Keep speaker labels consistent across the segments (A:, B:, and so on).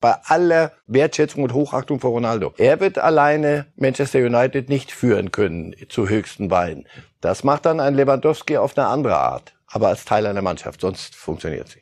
A: Bei aller Wertschätzung und Hochachtung vor Ronaldo. Er wird alleine Manchester United nicht führen können zu höchsten Beinen. Das macht dann ein Lewandowski auf eine andere Art. Aber als Teil einer Mannschaft. Sonst funktioniert sie.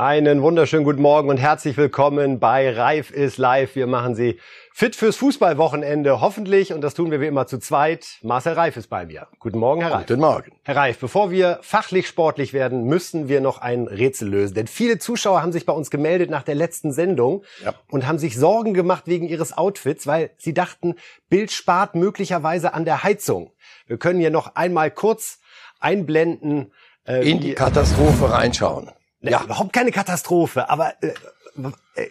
B: Einen wunderschönen guten Morgen und herzlich willkommen bei Reif ist live. Wir machen Sie fit fürs Fußballwochenende, hoffentlich. Und das tun wir wie immer zu zweit. Marcel Reif ist bei mir. Guten Morgen, Herr Reif.
A: Guten Morgen.
B: Herr Reif, bevor wir fachlich sportlich werden, müssen wir noch ein Rätsel lösen. Denn viele Zuschauer haben sich bei uns gemeldet nach der letzten Sendung
A: Ja.
B: und haben sich Sorgen gemacht wegen ihres Outfits, weil sie dachten, Bild spart möglicherweise an der Heizung. Wir können hier noch einmal kurz einblenden. äh,
A: In die Katastrophe reinschauen.
B: ja. Überhaupt keine Katastrophe, aber äh, äh,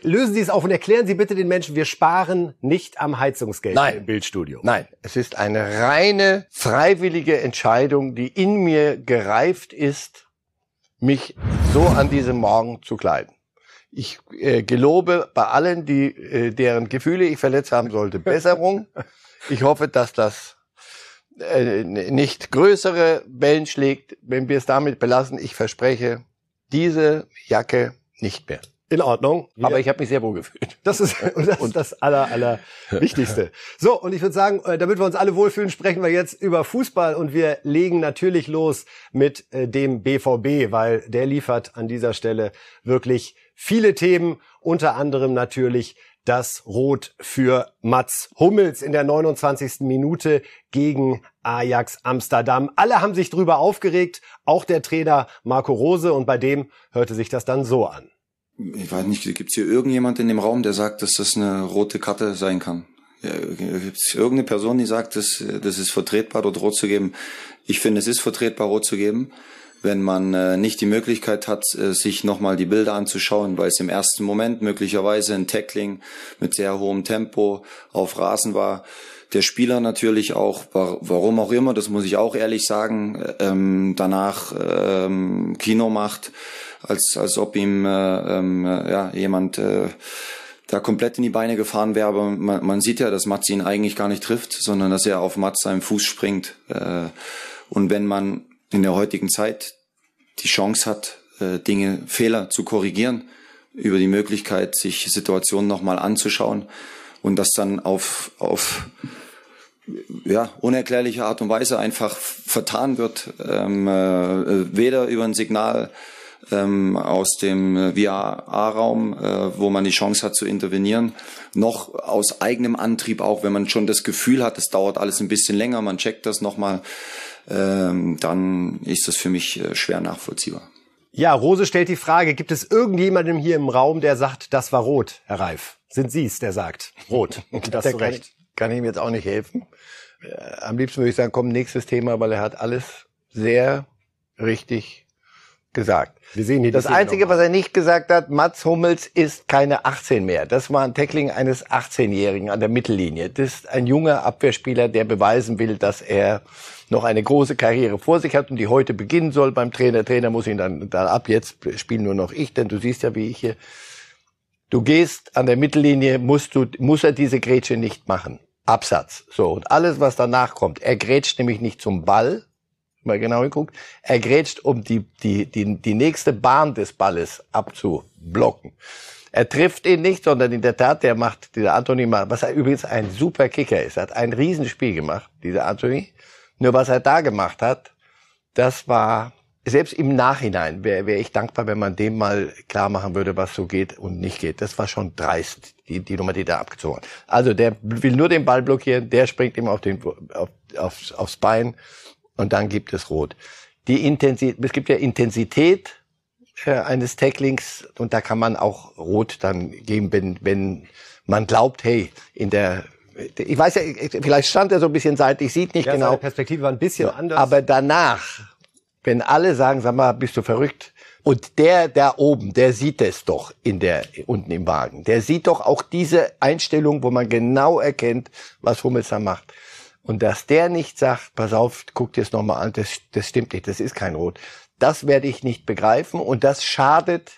B: lösen Sie es auf und erklären Sie bitte den Menschen, wir sparen nicht am Heizungsgeld
A: Nein.
B: im Bildstudio.
A: Nein, es ist eine reine freiwillige Entscheidung, die in mir gereift ist, mich so an diesem Morgen zu kleiden. Ich äh, gelobe bei allen, die äh, deren Gefühle ich verletzt haben sollte, Besserung. Ich hoffe, dass das äh, nicht größere Wellen schlägt, wenn wir es damit belassen. Ich verspreche, diese Jacke nicht mehr.
B: In Ordnung. Wir-
A: Aber ich habe mich sehr wohl gefühlt.
B: Das ist, das, ist das aller, aller Wichtigste. So, und ich würde sagen, äh, damit wir uns alle wohlfühlen, sprechen wir jetzt über Fußball und wir legen natürlich los mit äh, dem BVB, weil der liefert an dieser Stelle wirklich viele Themen, unter anderem natürlich das Rot für Mats Hummels in der 29. Minute gegen Ajax Amsterdam. Alle haben sich drüber aufgeregt, auch der Trainer Marco Rose und bei dem hörte sich das dann so an.
C: Ich weiß nicht, gibt es hier irgendjemand in dem Raum, der sagt, dass das eine rote Karte sein kann? Ja, gibt es irgendeine Person, die sagt, dass das ist vertretbar, dort rot zu geben? Ich finde, es ist vertretbar, rot zu geben, wenn man äh, nicht die Möglichkeit hat, äh, sich nochmal die Bilder anzuschauen, weil es im ersten Moment möglicherweise ein Tackling mit sehr hohem Tempo auf Rasen war. Der Spieler natürlich auch, wa- warum auch immer, das muss ich auch ehrlich sagen, ähm, danach ähm, Kino macht, als, als ob ihm äh, ähm, äh, ja, jemand äh, da komplett in die Beine gefahren wäre. Aber man, man sieht ja, dass Mats ihn eigentlich gar nicht trifft, sondern dass er auf Mats seinem Fuß springt. Äh, und wenn man in der heutigen Zeit die Chance hat, äh, Dinge, Fehler zu korrigieren, über die Möglichkeit, sich Situationen nochmal anzuschauen und das dann auf, auf ja, unerklärliche Art und Weise einfach vertan wird, ähm, äh, weder über ein Signal ähm, aus dem äh, VR-Raum, äh, wo man die Chance hat zu intervenieren, noch aus eigenem Antrieb auch, wenn man schon das Gefühl hat, es dauert alles ein bisschen länger, man checkt das nochmal, ähm, dann ist das für mich äh, schwer nachvollziehbar.
B: Ja, Rose stellt die Frage, gibt es irgendjemanden hier im Raum, der sagt, das war rot, Herr Reif? Sind Sie es, der sagt, rot? Und das
A: Da
B: zu
A: kann,
B: Recht.
A: ich, kann ich ihm jetzt auch nicht helfen. Äh, Am liebsten würde ich sagen, komm, nächstes Thema, weil er hat alles sehr richtig gesagt.
B: Wir sehen hier
A: Das Einzige, was er nicht gesagt hat, Mats Hummels ist keine 18 mehr. Das war ein Tackling eines 18-Jährigen an der Mittellinie. Das ist ein junger Abwehrspieler, der beweisen will, dass er noch eine große Karriere vor sich hat und die heute beginnen soll beim Trainer. Der Trainer muss ihn dann, dann ab jetzt spielen nur noch ich, denn du siehst ja, wie ich hier. Du gehst an der Mittellinie, musst du, muss er diese Grätsche nicht machen. Absatz. So. Und alles, was danach kommt. Er grätscht nämlich nicht zum Ball, mal genau geguckt, er grätscht, um die, die, die, die nächste Bahn des Balles abzublocken. Er trifft ihn nicht, sondern in der Tat, der macht, dieser Anthony, macht- was er übrigens ein super Kicker ist, er hat ein Riesenspiel gemacht, dieser Anthony. Nur was er da gemacht hat, das war, selbst im Nachhinein wäre wär ich dankbar, wenn man dem mal klar machen würde, was so geht und nicht geht. Das war schon dreist, die, die Nummer, die da abgezogen hat. Also der will nur den Ball blockieren, der springt ihm auf den, auf, aufs, aufs Bein und dann gibt es Rot. Die Intensität, es gibt ja Intensität äh, eines Tacklings und da kann man auch Rot dann geben, wenn, wenn man glaubt, hey, in der, ich weiß ja, vielleicht stand er so ein bisschen seitlich, sieht nicht
B: Ja,
A: genau.
B: seine Perspektive war ein bisschen anders.
A: Aber danach, wenn alle sagen, sag mal, bist du verrückt? Und der da oben, der sieht es doch in der, unten im Wagen. Der sieht doch auch diese Einstellung, wo man genau erkennt, was Hummels da macht. Und dass der nicht sagt, pass auf, guck dir es nochmal an, das, das stimmt nicht, das ist kein Rot. Das werde ich nicht begreifen und das schadet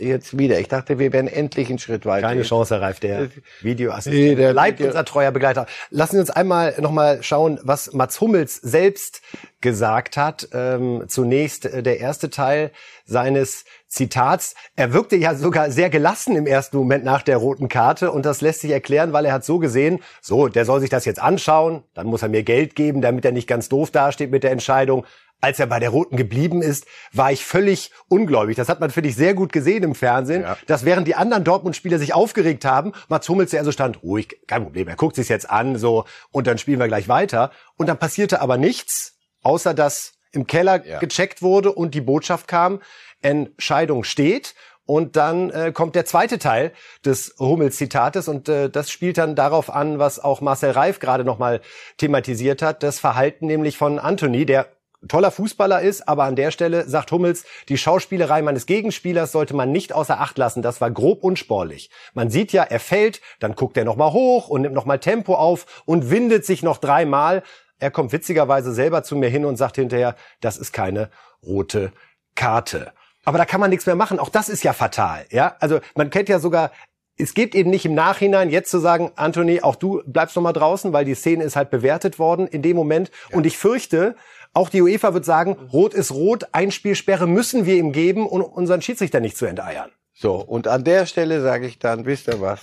A: jetzt wieder. Ich dachte, wir wären endlich einen Schritt weiter.
B: Keine Chance, Herr Reif, der Videoassistent. Nee, der bleibt unser treuer Begleiter. Lassen Sie uns einmal nochmal schauen, was Mats Hummels selbst gesagt hat. Ähm, zunächst äh, der erste Teil seines Zitats. Er wirkte ja sogar sehr gelassen im ersten Moment nach der roten Karte und das lässt sich erklären, weil er hat so gesehen, so, der soll sich das jetzt anschauen, dann muss er mir Geld geben, damit er nicht ganz doof dasteht mit der Entscheidung. Als er bei der Roten geblieben ist, war ich völlig ungläubig. Das hat man, finde ich, sehr gut gesehen im Fernsehen, ja. dass während die anderen Dortmund-Spieler sich aufgeregt haben, Mats Hummels der so stand, ruhig, kein Problem, er guckt sich jetzt an, so, und dann spielen wir gleich weiter. Und dann passierte aber nichts, außer dass im Keller ja. gecheckt wurde und die Botschaft kam, Entscheidung steht. Und dann äh, kommt der zweite Teil des Hummels-Zitates und äh, das spielt dann darauf an, was auch Marcel Reif gerade nochmal thematisiert hat, das Verhalten nämlich von Anthony, der toller Fußballer ist, aber an der Stelle sagt Hummels, die Schauspielerei meines Gegenspielers sollte man nicht außer Acht lassen. Das war grob unsportlich. Man sieht ja, er fällt, dann guckt er nochmal hoch und nimmt nochmal Tempo auf und windet sich noch dreimal. Er kommt witzigerweise selber zu mir hin und sagt hinterher, das ist keine rote Karte. Aber da kann man nichts mehr machen. Auch das ist ja fatal. Ja, also man kennt ja sogar es geht eben nicht im Nachhinein jetzt zu sagen, Anthony, auch du bleibst noch mal draußen, weil die Szene ist halt bewertet worden in dem Moment. Ja. Und ich fürchte, auch die UEFA wird sagen, rot ist rot, Einspielsperre müssen wir ihm geben, um unseren Schiedsrichter nicht zu enteiern.
A: So, und an der Stelle sage ich dann, wisst ihr was?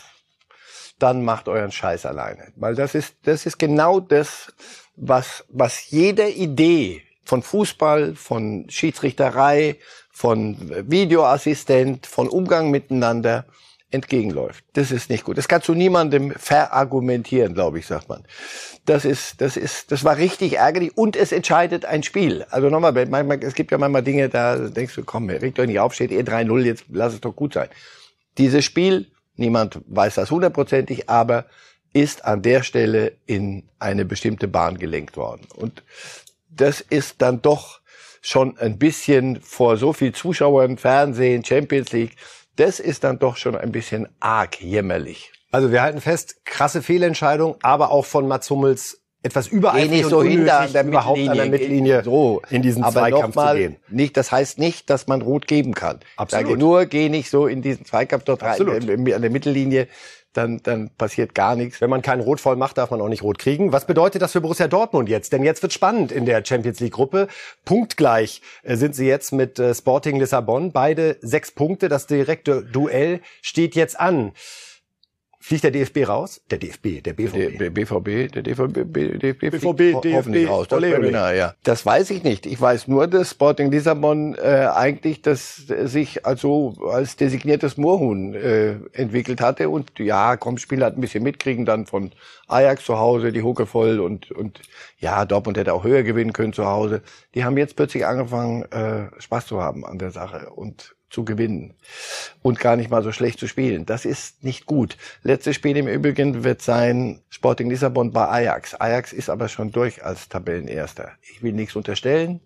A: Dann macht euren Scheiß alleine. Weil das ist, das ist genau das, was, was jede Idee von Fußball, von Schiedsrichterei, von Videoassistent, von Umgang miteinander entgegenläuft. Das ist nicht gut. Das kannst du niemandem verargumentieren, glaube ich, sagt man. Das ist, das ist, das war richtig ärgerlich und es entscheidet ein Spiel. Also nochmal, es gibt ja manchmal Dinge, da denkst du, komm, regt euch nicht auf, steht eh 3-0, jetzt lass es doch gut sein. Dieses Spiel, niemand weiß das hundertprozentig, aber ist an der Stelle in eine bestimmte Bahn gelenkt worden. Und das ist dann doch schon ein bisschen vor so viel Zuschauern, Fernsehen, Champions League, das ist dann doch schon ein bisschen arg jämmerlich.
B: Also wir halten fest, krasse Fehlentscheidung, aber auch von Mats Hummels etwas übereifrig
A: nicht so hinter der überhaupt an der Mittellinie
B: so. in diesen aber Zweikampf mal, zu gehen.
A: Nicht, das heißt nicht, dass man rot geben kann. Absolut. Sage nur, geh nicht so in diesen Zweikampf dort rein, äh, an der Mittellinie dann, dann passiert gar nichts.
B: Wenn man keinen Rot voll macht, darf man auch nicht Rot kriegen. Was bedeutet das für Borussia Dortmund jetzt? Denn jetzt wird spannend in der Champions League Gruppe. Punktgleich äh, sind sie jetzt mit äh, Sporting Lissabon. Beide sechs Punkte. Das direkte Duell steht jetzt an. Fliegt der DFB raus? Der DFB, der BVB.
A: Der BVB, der DVB,
B: DFB, BVB, DFB
A: raus. Das, ole, ole. ja. das weiß ich nicht. Ich weiß nur, dass Sporting Lissabon äh, eigentlich das sich also als designiertes Moorhuhn äh, entwickelt hatte und ja, komm, Spieler hat ein bisschen mitkriegen dann von Ajax zu Hause, die Hucke voll und und ja, Dortmund hätte auch höher gewinnen können zu Hause. Die haben jetzt plötzlich angefangen äh, Spaß zu haben an der Sache und zu gewinnen und gar nicht mal so schlecht zu spielen. Das ist nicht gut. Letztes Spiel im Übrigen wird sein Sporting Lissabon bei Ajax. Ajax ist aber schon durch als Tabellenerster. Ich will nichts unterstellen.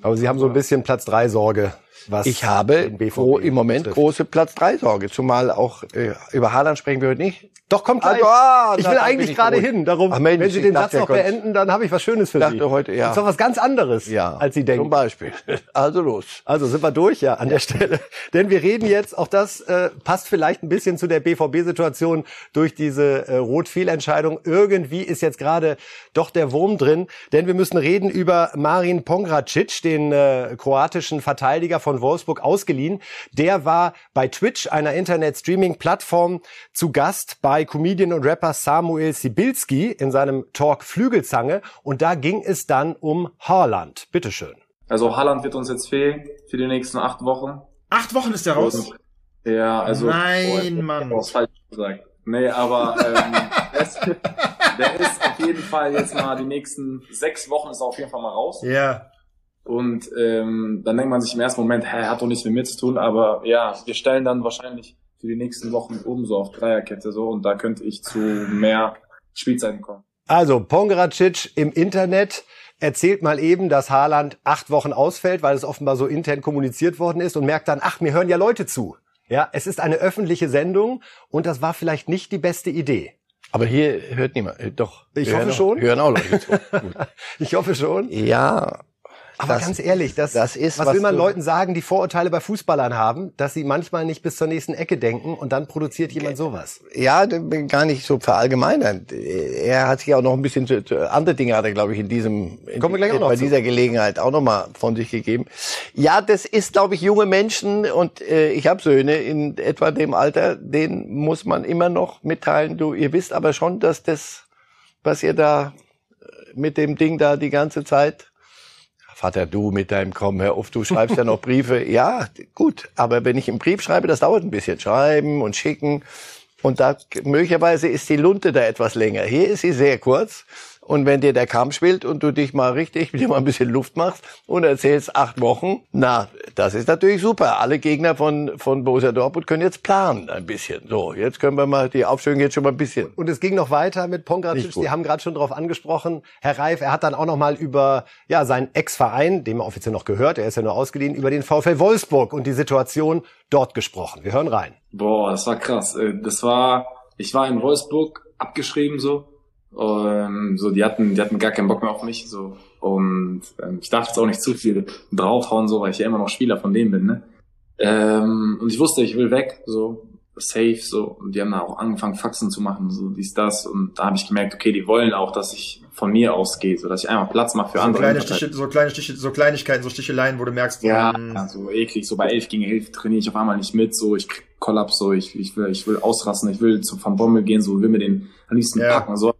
B: Aber Sie haben so ein bisschen Platz 3 Sorge.
A: Was ich habe im Moment betrifft. große Platz 3 Sorge. Zumal auch äh, über Haaland sprechen wir heute nicht.
B: Doch, kommt gleich. Ah, ich will eigentlich gerade hin. Darum, Ach, Mensch, wenn Sie den Satz noch beenden, dann habe ich was Schönes für
A: dachte Sie. Heute, ja.
B: Das ist doch was ganz anderes,
A: ja,
B: als Sie denken.
A: Zum Beispiel. Also los.
B: Also sind wir durch, ja, an der Stelle. Denn wir reden jetzt, auch das äh, passt vielleicht ein bisschen zu der BVB-Situation durch diese äh, Rot-Fehlentscheidung. Irgendwie ist jetzt gerade doch der Wurm drin, denn wir müssen reden über Marin Pongracic, den äh, kroatischen Verteidiger von Wolfsburg ausgeliehen. Der war bei Twitch, einer Internet-Streaming-Plattform, zu Gast bei Comedian und Rapper Samuel Sibilski in seinem Talk Flügelzange und da ging es dann um Haaland. Bitteschön.
D: Also Haaland wird uns jetzt fehlen für die nächsten acht Wochen.
E: Acht Wochen ist der raus?
D: Ja, also.
E: Nein, oh, Mann.
D: Was falsch gesagt. Nee, aber ähm, der, ist, der ist auf jeden Fall jetzt mal die nächsten sechs Wochen ist er auf jeden Fall mal raus.
E: Ja.
D: Und ähm, dann denkt man sich im ersten Moment, hä, hat doch nichts mit mir zu tun, aber ja, wir stellen dann wahrscheinlich für die nächsten Wochen oben so auf Dreierkette so und da könnte ich zu mehr Spielzeiten kommen.
B: Also Pongeracic im Internet erzählt mal eben, dass Haaland acht Wochen ausfällt, weil es offenbar so intern kommuniziert worden ist und merkt dann, ach, mir hören ja Leute zu. Ja, es ist eine öffentliche Sendung und das war vielleicht nicht die beste Idee.
A: Aber hier hört niemand. Äh, doch.
B: Ich hoffe schon.
A: Hören auch Leute zu.
B: ich hoffe schon.
A: Ja.
B: Aber
A: das,
B: ganz ehrlich, das,
A: das ist,
B: was,
A: was
B: will man Leuten sagen, die Vorurteile bei Fußballern haben, dass sie manchmal nicht bis zur nächsten Ecke denken und dann produziert jemand sowas.
A: Ja, gar nicht so verallgemeinern. Er hat sich auch noch ein bisschen zu, zu, andere Dinge hat er, glaube ich, in diesem in,
B: Kommen wir gleich auch noch
A: bei
B: zu.
A: dieser Gelegenheit auch noch mal von sich gegeben. Ja, das ist, glaube ich, junge Menschen und äh, ich habe Söhne in etwa dem Alter, denen muss man immer noch mitteilen. Du, ihr wisst aber schon, dass das, was ihr da äh, mit dem Ding da die ganze Zeit Vater, du mit deinem Komm, hör auf, du schreibst ja noch Briefe. Ja, gut, aber wenn ich einen Brief schreibe, das dauert ein bisschen. Schreiben und schicken. Und da möglicherweise ist die Lunte da etwas länger. Hier ist sie sehr kurz. Und wenn dir der Kamm spielt und du dich mal richtig, dir mal ein bisschen Luft machst und erzählst acht Wochen, na, das ist natürlich super. Alle Gegner von, von Borussia Dortmund können jetzt planen ein bisschen. So, jetzt können wir mal, die Aufstellung jetzt schon mal ein bisschen.
B: Und es ging noch weiter mit
A: gut.
B: Sie haben gerade schon darauf angesprochen, Herr Reif. Er hat dann auch noch mal über ja seinen Ex-Verein, dem er offiziell noch gehört, er ist ja nur ausgeliehen, über den VfL Wolfsburg und die Situation dort gesprochen. Wir hören rein.
D: Boah, das war krass. Äh, Das war, ich war in Wolfsburg abgeschrieben so. Ähm, so, die hatten, die hatten gar keinen Bock mehr auf mich so. Und ähm, ich darf jetzt auch nicht zu viel draufhauen, so, weil ich ja immer noch Spieler von denen bin, ne? Ähm, und ich wusste, ich will weg, so safe, so. Und die haben dann auch angefangen, Faxen zu machen, so dies, das. Und da habe ich gemerkt, okay, die wollen auch, dass ich von mir ausgehe, so dass ich einmal Platz mache für
E: So
D: andere.
E: kleine. Stiche, so kleine Stiche, so Kleinigkeiten, so Sticheleien, wo du merkst,
D: Ja,
E: hm,
D: ja, so eklig, so bei 11 gegen 11 trainiere ich auf einmal nicht mit, so ich krieg Kollaps, so ich, ich will, ich will ausrasten, ich will zu Van Bommel gehen, so will mir den am liebsten
E: Ja.
D: packen, so.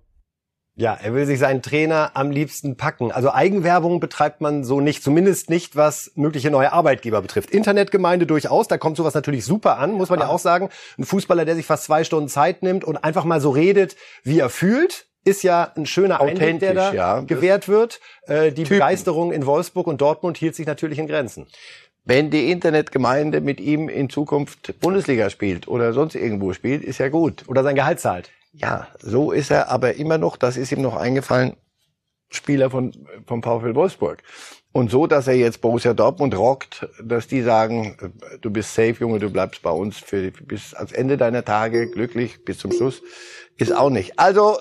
B: Ja, er will sich seinen Trainer am liebsten packen. Also Eigenwerbung betreibt man so nicht, zumindest nicht, was mögliche neue Arbeitgeber betrifft. Internetgemeinde durchaus, da kommt sowas natürlich super an, muss man ja auch sagen. Ein Fußballer, der sich fast zwei Stunden Zeit nimmt und einfach mal so redet, wie er fühlt, ist ja ein schöner Einblick, der da
A: ja.
B: gewährt wird. Äh, die Begeisterung in Wolfsburg und Dortmund hielt sich natürlich in Grenzen.
A: Wenn die Internetgemeinde mit ihm in Zukunft Bundesliga spielt oder sonst irgendwo spielt, ist ja gut.
B: Oder sein Gehalt zahlt.
A: Ja, so ist er aber immer noch, das ist ihm noch eingefallen, Spieler von, vom VfL Wolfsburg. Und so, dass er jetzt Borussia Dortmund rockt, dass die sagen, äh, du bist safe, Junge, du bleibst bei uns für, bis ans Ende deiner Tage glücklich, bis zum Schluss, ist auch nicht. Also,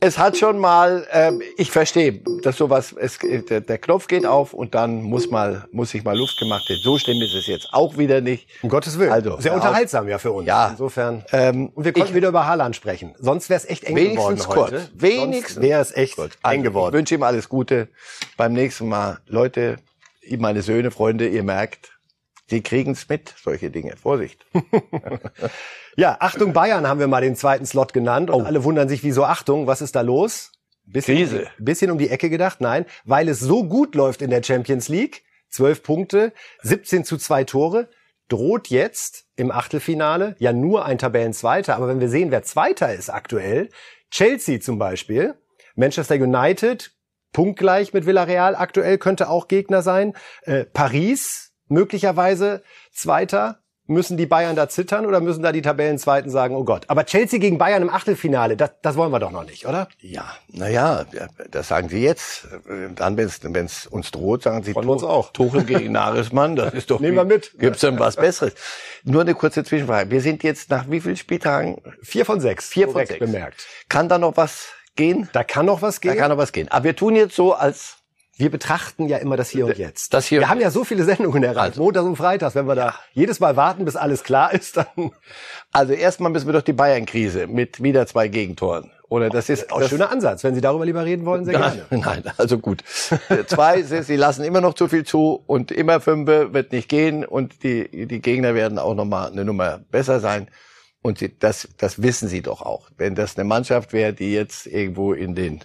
A: es hat schon mal, ähm, ich verstehe, dass sowas, es, der, der Knopf geht auf und dann muss mal, muss sich mal Luft gemacht werden. So schlimm ist es jetzt auch wieder nicht.
B: Um Gottes Willen.
A: Also,
B: Sehr unterhaltsam ja für uns.
A: Ja.
B: Insofern.
A: Ähm,
B: Und wir konnten
A: ich-
B: wieder über Haaland sprechen. Sonst wäre es echt eng geworden heute.
A: kurz. Wenigstens.
B: wäre es echt
A: Gut.
B: eng
A: Also, Ich
B: geworden.
A: wünsche ihm alles Gute. Beim nächsten Mal, Leute, meine Söhne, Freunde, ihr merkt, sie kriegen's mit, solche Dinge. Vorsicht.
B: Ja, Achtung Bayern haben wir mal den zweiten Slot genannt und alle wundern sich, wieso Achtung, was ist da los? Bisschen,
A: Krise.
B: bisschen um die Ecke gedacht, nein, weil es so gut läuft in der Champions League, zwölf Punkte, 17 zu zwei Tore, droht jetzt im Achtelfinale ja nur ein Tabellenzweiter, aber wenn wir sehen, wer Zweiter ist aktuell, Chelsea zum Beispiel, Manchester United, punktgleich mit Villarreal aktuell, könnte auch Gegner sein, äh, Paris möglicherweise Zweiter, Müssen die Bayern da zittern oder müssen da die Tabellenzweiten sagen, oh Gott. Aber Chelsea gegen Bayern im Achtelfinale, das, das wollen wir doch noch nicht, oder?
A: Ja, naja, das sagen sie jetzt. Dann, wenn es uns droht, sagen sie
B: Freuen wir uns auch.
A: Tuchel gegen Nagelsmann, das ist doch...
B: Nehmen wir mit.
A: Gibt's denn was Besseres? Nur eine kurze Zwischenfrage. Wir sind jetzt nach wie vielen Spieltagen?
B: Vier von sechs.
A: Vier von sechs.
B: bemerkt.
A: Kann da noch was gehen?
B: Da kann noch was
A: Da
B: gehen.
A: kann noch was gehen. Aber wir tun jetzt so, als
B: wir betrachten ja immer das Hier und Jetzt.
A: Das Hier
B: wir haben ja so viele Sendungen erreicht.
A: Also.
B: Montags und Freitags. Wenn wir da jedes Mal warten, bis alles klar ist, dann
A: Also erstmal müssen wir doch die Bayern-Krise mit wieder zwei Gegentoren. Oder das ist
B: auch ein schöner Ansatz. Wenn Sie darüber lieber reden wollen, sehr gerne.
A: Nein, nein, also gut. Zwei, sie sie lassen immer noch zu viel zu und immer Fünfe wird nicht gehen und die, die Gegner werden auch nochmal eine Nummer besser sein. Und sie, das, das wissen sie doch auch. Wenn das eine Mannschaft wäre, die jetzt irgendwo in den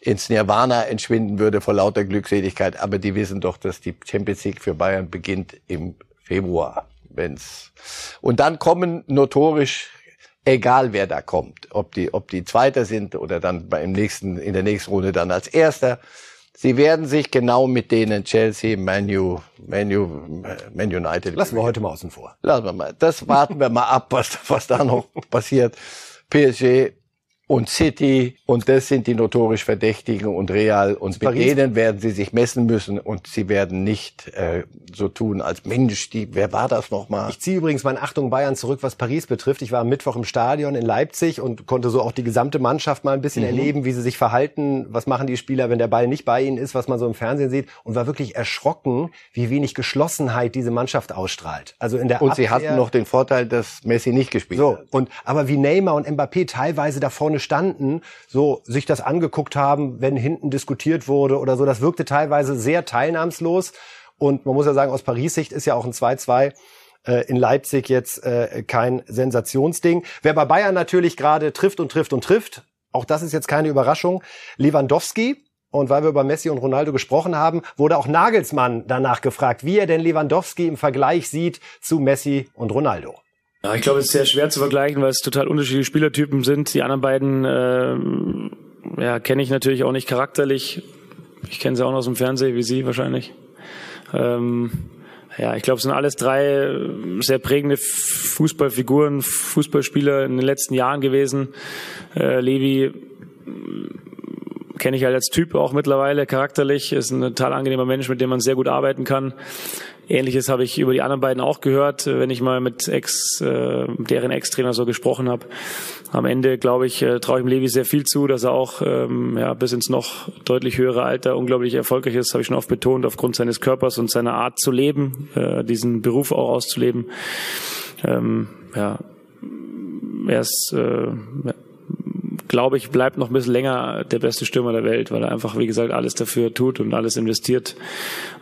A: ins Nirvana entschwinden würde vor lauter Glückseligkeit, aber die wissen doch, dass die Champions League für Bayern beginnt im Februar, wenn's und dann kommen notorisch egal wer da kommt, ob die ob die Zweiter sind oder dann beim nächsten in der nächsten Runde dann als Erster. Sie werden sich genau mit denen Chelsea, Manu, Manu, Man United.
B: Lassen wir heute mal außen vor.
A: Lassen wir mal. Das warten wir mal ab, was, was da noch passiert. PSG und City und das sind die notorisch Verdächtigen und Real und mit
B: Paris.
A: denen werden sie sich messen müssen und sie werden nicht äh, so tun als Mensch, die, wer war das nochmal?
B: Ich ziehe übrigens meine Achtung Bayern zurück, was Paris betrifft. Ich war am Mittwoch im Stadion in Leipzig und konnte so auch die gesamte Mannschaft mal ein bisschen
A: Mhm.
B: erleben, wie sie sich verhalten, was machen die Spieler, wenn der Ball nicht bei ihnen ist, was man so im Fernsehen sieht und war wirklich erschrocken, wie wenig Geschlossenheit diese Mannschaft ausstrahlt. Also in der
A: Und sie
B: Abwehr,
A: hatten noch den Vorteil, dass Messi nicht gespielt
B: so,
A: hat.
B: und aber wie Neymar und Mbappé teilweise da vorne standen, so sich das angeguckt haben, wenn hinten diskutiert wurde oder so, das wirkte teilweise sehr teilnahmslos. Und man muss ja sagen, aus Paris Sicht ist ja auch ein 2-2 äh, in Leipzig jetzt äh, kein Sensationsding. Wer bei Bayern natürlich gerade trifft und trifft und trifft, auch das ist jetzt keine Überraschung, Lewandowski. Und weil wir über Messi und Ronaldo gesprochen haben, wurde auch Nagelsmann danach gefragt, wie er denn Lewandowski im Vergleich sieht zu Messi und Ronaldo.
F: Ja, ich glaube, es ist sehr schwer zu vergleichen, weil es total unterschiedliche Spielertypen sind. Die anderen beiden ähm, ja, kenne ich natürlich auch nicht charakterlich. Ich kenne sie auch noch aus dem Fernsehen, wie Sie wahrscheinlich. Ähm, ja, ich glaube, es sind alles drei sehr prägende Fußballfiguren, Fußballspieler in den letzten Jahren gewesen. Äh, Levi kenne ich halt als Typ auch mittlerweile charakterlich, ist ein total angenehmer Mensch, mit dem man sehr gut arbeiten kann. Ähnliches habe ich über die anderen beiden auch gehört, wenn ich mal mit Ex, äh, deren Ex-Trainer so gesprochen habe. Am Ende, glaube ich, äh, traue ich dem Levi sehr viel zu, dass er auch ähm, ja, bis ins noch deutlich höhere Alter unglaublich erfolgreich ist, habe ich schon oft betont, aufgrund seines Körpers und seiner Art zu leben, äh, diesen Beruf auch auszuleben. Ähm, ja, er ist, äh, glaube ich, bleibt noch ein bisschen länger der beste Stürmer der Welt, weil er einfach, wie gesagt, alles dafür tut und alles investiert,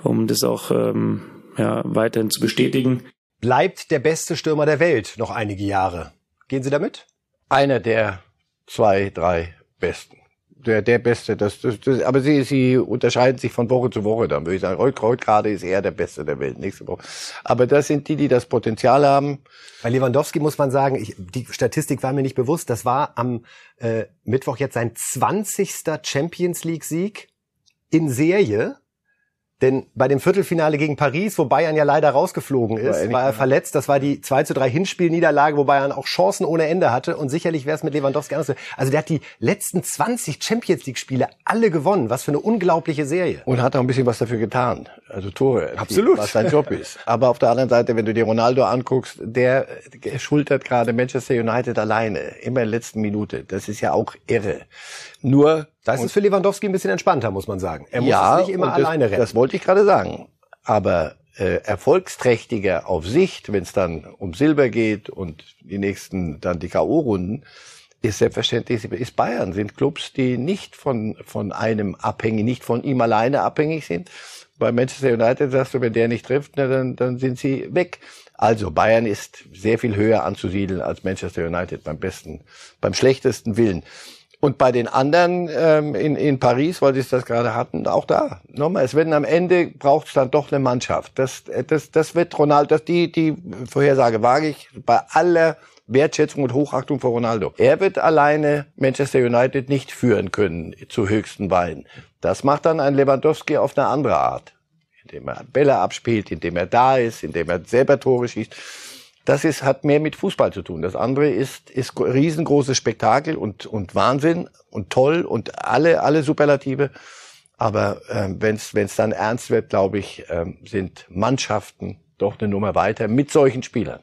F: um das auch ähm, ja, weiterhin zu bestätigen.
B: bleibt der beste Stürmer der Welt noch einige Jahre. Gehen Sie damit?
A: Einer der zwei, drei Besten. Der, der Beste, das, das, das, aber sie, sie unterscheiden sich von Woche zu Woche. Dann würde ich sagen, heute, heute gerade ist er der Beste der Welt, nächste Woche. Aber das sind die, die das Potenzial haben.
B: Bei Lewandowski muss man sagen, ich, die Statistik war mir nicht bewusst, das war am äh, Mittwoch jetzt sein 20. Champions League Sieg in Serie. Denn bei dem Viertelfinale gegen Paris, wo Bayern ja leider rausgeflogen ist, war er verletzt. Das war die 2 zu 3 Hinspielniederlage, wo Bayern auch Chancen ohne Ende hatte. Und sicherlich wäre es mit Lewandowski anders. Also der hat die letzten 20 Champions League Spiele alle gewonnen. Was für eine unglaubliche Serie.
A: Und hat auch ein bisschen was dafür getan. Also Tore.
B: Absolut.
A: Was sein Job ist. Aber auf der anderen Seite, wenn du dir Ronaldo anguckst, der schultert gerade Manchester United alleine. Immer in der letzten Minute. Das ist ja auch irre. Nur,
B: Da ist es für Lewandowski ein bisschen entspannter, muss man sagen. Er muss
A: ja,
B: es nicht immer
A: das,
B: alleine rennen.
A: Das wollte ich gerade sagen. Aber äh, erfolgsträchtiger auf Sicht, wenn es dann um Silber geht und die nächsten dann die K.O.-Runden, ist selbstverständlich, ist Bayern, sind Clubs, die nicht von, von einem abhängig, nicht von ihm alleine abhängig sind. Bei Manchester United sagst du, wenn der nicht trifft, na, dann, dann sind sie weg. Also Bayern ist sehr viel höher anzusiedeln als Manchester United beim besten, beim schlechtesten Willen. Und bei den anderen ähm, in, in Paris, weil sie es das gerade hatten, auch da. Nochmal, es werden am Ende braucht es dann doch eine Mannschaft. Das, das, das wird Ronaldo, das die, die Vorhersage wage ich bei aller Wertschätzung und Hochachtung vor Ronaldo. Er wird alleine Manchester United nicht führen können zu höchsten Beinen. Das macht dann ein Lewandowski auf eine andere Art. Indem er Bälle abspielt, indem er da ist, indem er selber Tore schießt. Das ist, hat mehr mit Fußball zu tun. Das andere ist, ist riesengroßes Spektakel und, und Wahnsinn und toll und alle, alle Superlative. Aber ähm, wenn es dann ernst wird, glaube ich, ähm, sind Mannschaften doch eine Nummer weiter mit solchen Spielern.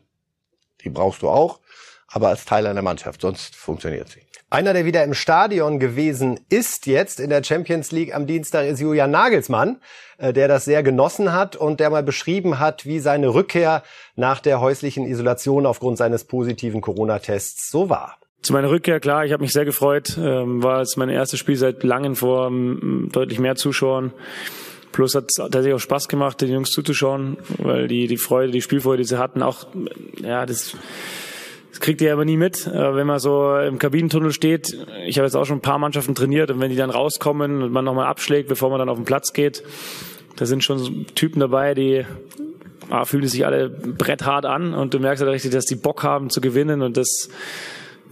A: Die brauchst du auch, aber als Teil einer Mannschaft, sonst funktioniert sie.
B: Einer, der wieder im Stadion gewesen ist jetzt in der Champions League am Dienstag, ist Julian Nagelsmann, äh, der das sehr genossen hat und der mal beschrieben hat, wie seine Rückkehr nach der häuslichen Isolation aufgrund seines positiven Corona-Tests so war.
F: Zu meiner Rückkehr, klar, ich habe mich sehr gefreut. Ähm, war jetzt mein erstes Spiel seit langem vor ähm, deutlich mehr Zuschauern. Plus hat es tatsächlich auch Spaß gemacht, den Jungs zuzuschauen, weil die, die Freude, die Spielfreude, die sie hatten, auch, ja, das, das kriegt ihr aber nie mit, äh, wenn man so im Kabinentunnel steht. Ich habe jetzt auch schon ein paar Mannschaften trainiert und wenn die dann rauskommen und man nochmal abschlägt, bevor man dann auf den Platz geht, da sind schon Typen dabei, die ah, fühlen sich alle bretthart an und du merkst halt richtig, dass die Bock haben zu gewinnen und das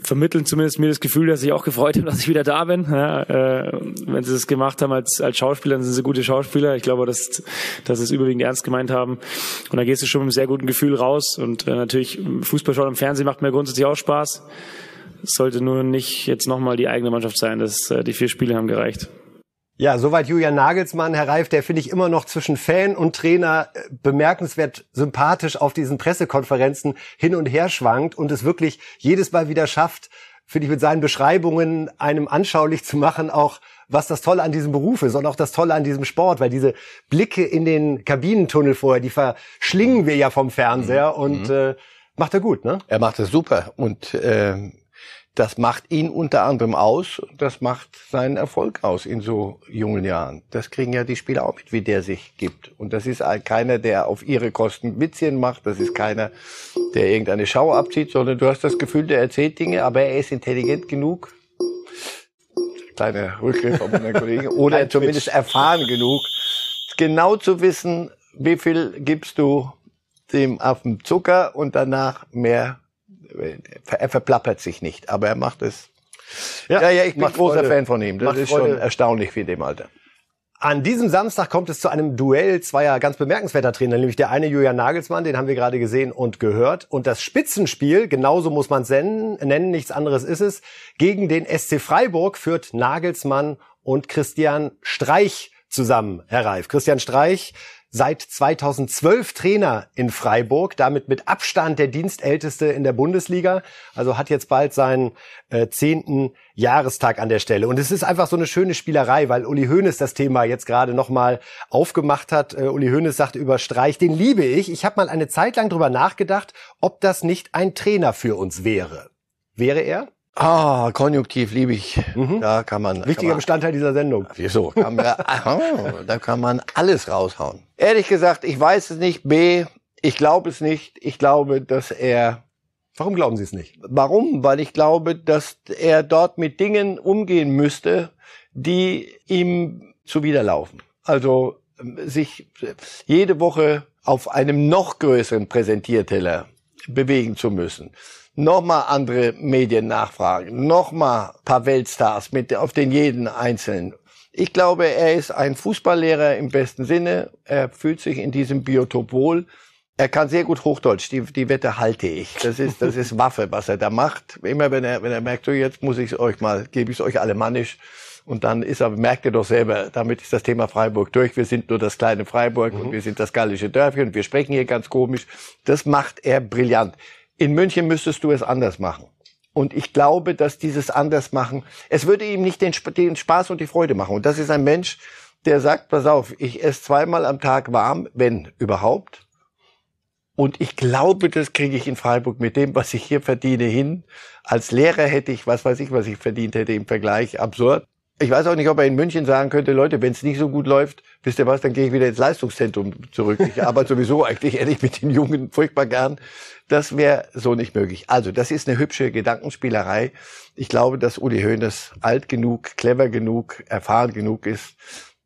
F: vermitteln zumindest mir das Gefühl, dass ich auch gefreut habe, dass ich wieder da bin. Ja, äh, wenn sie das gemacht haben als, als Schauspieler, dann sind sie gute Schauspieler. Ich glaube, dass, dass sie es überwiegend ernst gemeint haben. Und da gehst du schon mit einem sehr guten Gefühl raus. Und äh, natürlich, Fußball schauen im Fernsehen macht mir grundsätzlich auch Spaß. Es sollte nur nicht jetzt nochmal die eigene Mannschaft sein. Das, äh, die vier Spiele haben gereicht.
B: Ja, soweit Julian Nagelsmann, Herr Reif, der finde ich immer noch zwischen Fan und Trainer äh, bemerkenswert sympathisch auf diesen Pressekonferenzen hin und her schwankt und es wirklich jedes Mal wieder schafft, finde ich, mit seinen Beschreibungen einem anschaulich zu machen, auch was das Tolle an diesem Beruf ist und auch das Tolle an diesem Sport, weil diese Blicke in den Kabinentunnel vorher, die verschlingen wir ja vom Fernseher mhm. und äh, macht er gut, ne?
A: Er macht es super und äh, das macht ihn unter anderem aus, das macht seinen Erfolg aus in so jungen Jahren. Das kriegen ja die Spieler auch mit, wie der sich gibt. Und das ist keiner, der auf ihre Kosten Witzchen macht, das ist keiner, der irgendeine Schau abzieht, sondern du hast das Gefühl, der erzählt Dinge, aber er ist intelligent genug, kleine Rückgriff von meiner Kollegen, oder zumindest erfahren genug, genau zu wissen, wie viel gibst du dem Affen Zucker und danach mehr er verplappert sich nicht, aber er macht es. Ja, ja, ja ich bin großer Freude. Fan von ihm. Das macht ist Freude. schon erstaunlich für dem Alter.
B: An diesem Samstag kommt es zu einem Duell zweier ganz bemerkenswerter Trainer, nämlich der eine Julian Nagelsmann, den haben wir gerade gesehen und gehört, und das Spitzenspiel, genauso muss man es nennen, nichts anderes ist es, gegen den SC Freiburg führt Nagelsmann und Christian Streich zusammen, Herr Reif. Christian Streich, seit 2012 Trainer in Freiburg, damit mit Abstand der Dienstälteste in der Bundesliga. Also hat jetzt bald seinen äh, zehnten Jahrestag an der Stelle. Und es ist einfach so eine schöne Spielerei, weil Uli Hoeneß das Thema jetzt gerade nochmal aufgemacht hat. Äh, Uli Hoeneß sagt über Streich, den liebe ich. Ich habe mal eine Zeit lang drüber nachgedacht, ob das nicht ein Trainer für uns wäre. Wäre er?
A: Ah, Konjunktiv liebe ich.
B: Mhm. Da kann man. Wichtiger kann man, Bestandteil dieser Sendung.
A: Wieso? Kann man, oh, da kann man alles raushauen. Ehrlich gesagt, ich weiß es nicht. B, ich glaube es nicht. Ich glaube, dass er.
B: Warum glauben Sie es nicht?
A: Warum? Weil ich glaube, dass er dort mit Dingen umgehen müsste, die ihm zuwiderlaufen. Also sich jede Woche auf einem noch größeren Präsentierteller bewegen zu müssen nochmal andere Medien nachfragen, nochmal paar Weltstars mit auf den jeden einzelnen. Ich glaube, er ist ein Fußballlehrer im besten Sinne. Er fühlt sich in diesem Biotop wohl. Er kann sehr gut Hochdeutsch. Die, die Wette halte ich. Das ist, das ist Waffe, was er da macht. Immer wenn er, wenn er merkt, so jetzt muss ich es euch mal, gebe ich es euch alemannisch. Und dann ist er, merkt er doch selber, damit ist das Thema Freiburg durch. Wir sind nur das kleine Freiburg mhm. und wir sind das gallische Dörfchen und wir sprechen hier ganz komisch. Das macht er brillant. In München müsstest du es anders machen. Und ich glaube, dass dieses Andersmachen, es würde ihm nicht den, den Spaß und die Freude machen. Und das ist ein Mensch, der sagt, pass auf, ich esse zweimal am Tag warm, wenn überhaupt. Und ich glaube, das kriege ich in Freiburg mit dem, was ich hier verdiene, hin. Als Lehrer hätte ich, was weiß ich, was ich verdient hätte im Vergleich, absurd. Ich weiß auch nicht, ob er in München sagen könnte, Leute, wenn es nicht so gut läuft, wisst ihr was, dann gehe ich wieder ins Leistungszentrum zurück. Ich arbeite sowieso eigentlich ehrlich mit den Jungen furchtbar gern. Das wäre so nicht möglich. Also, das ist eine hübsche Gedankenspielerei. Ich glaube, dass Uli Hoeneß alt genug, clever genug, erfahren genug ist,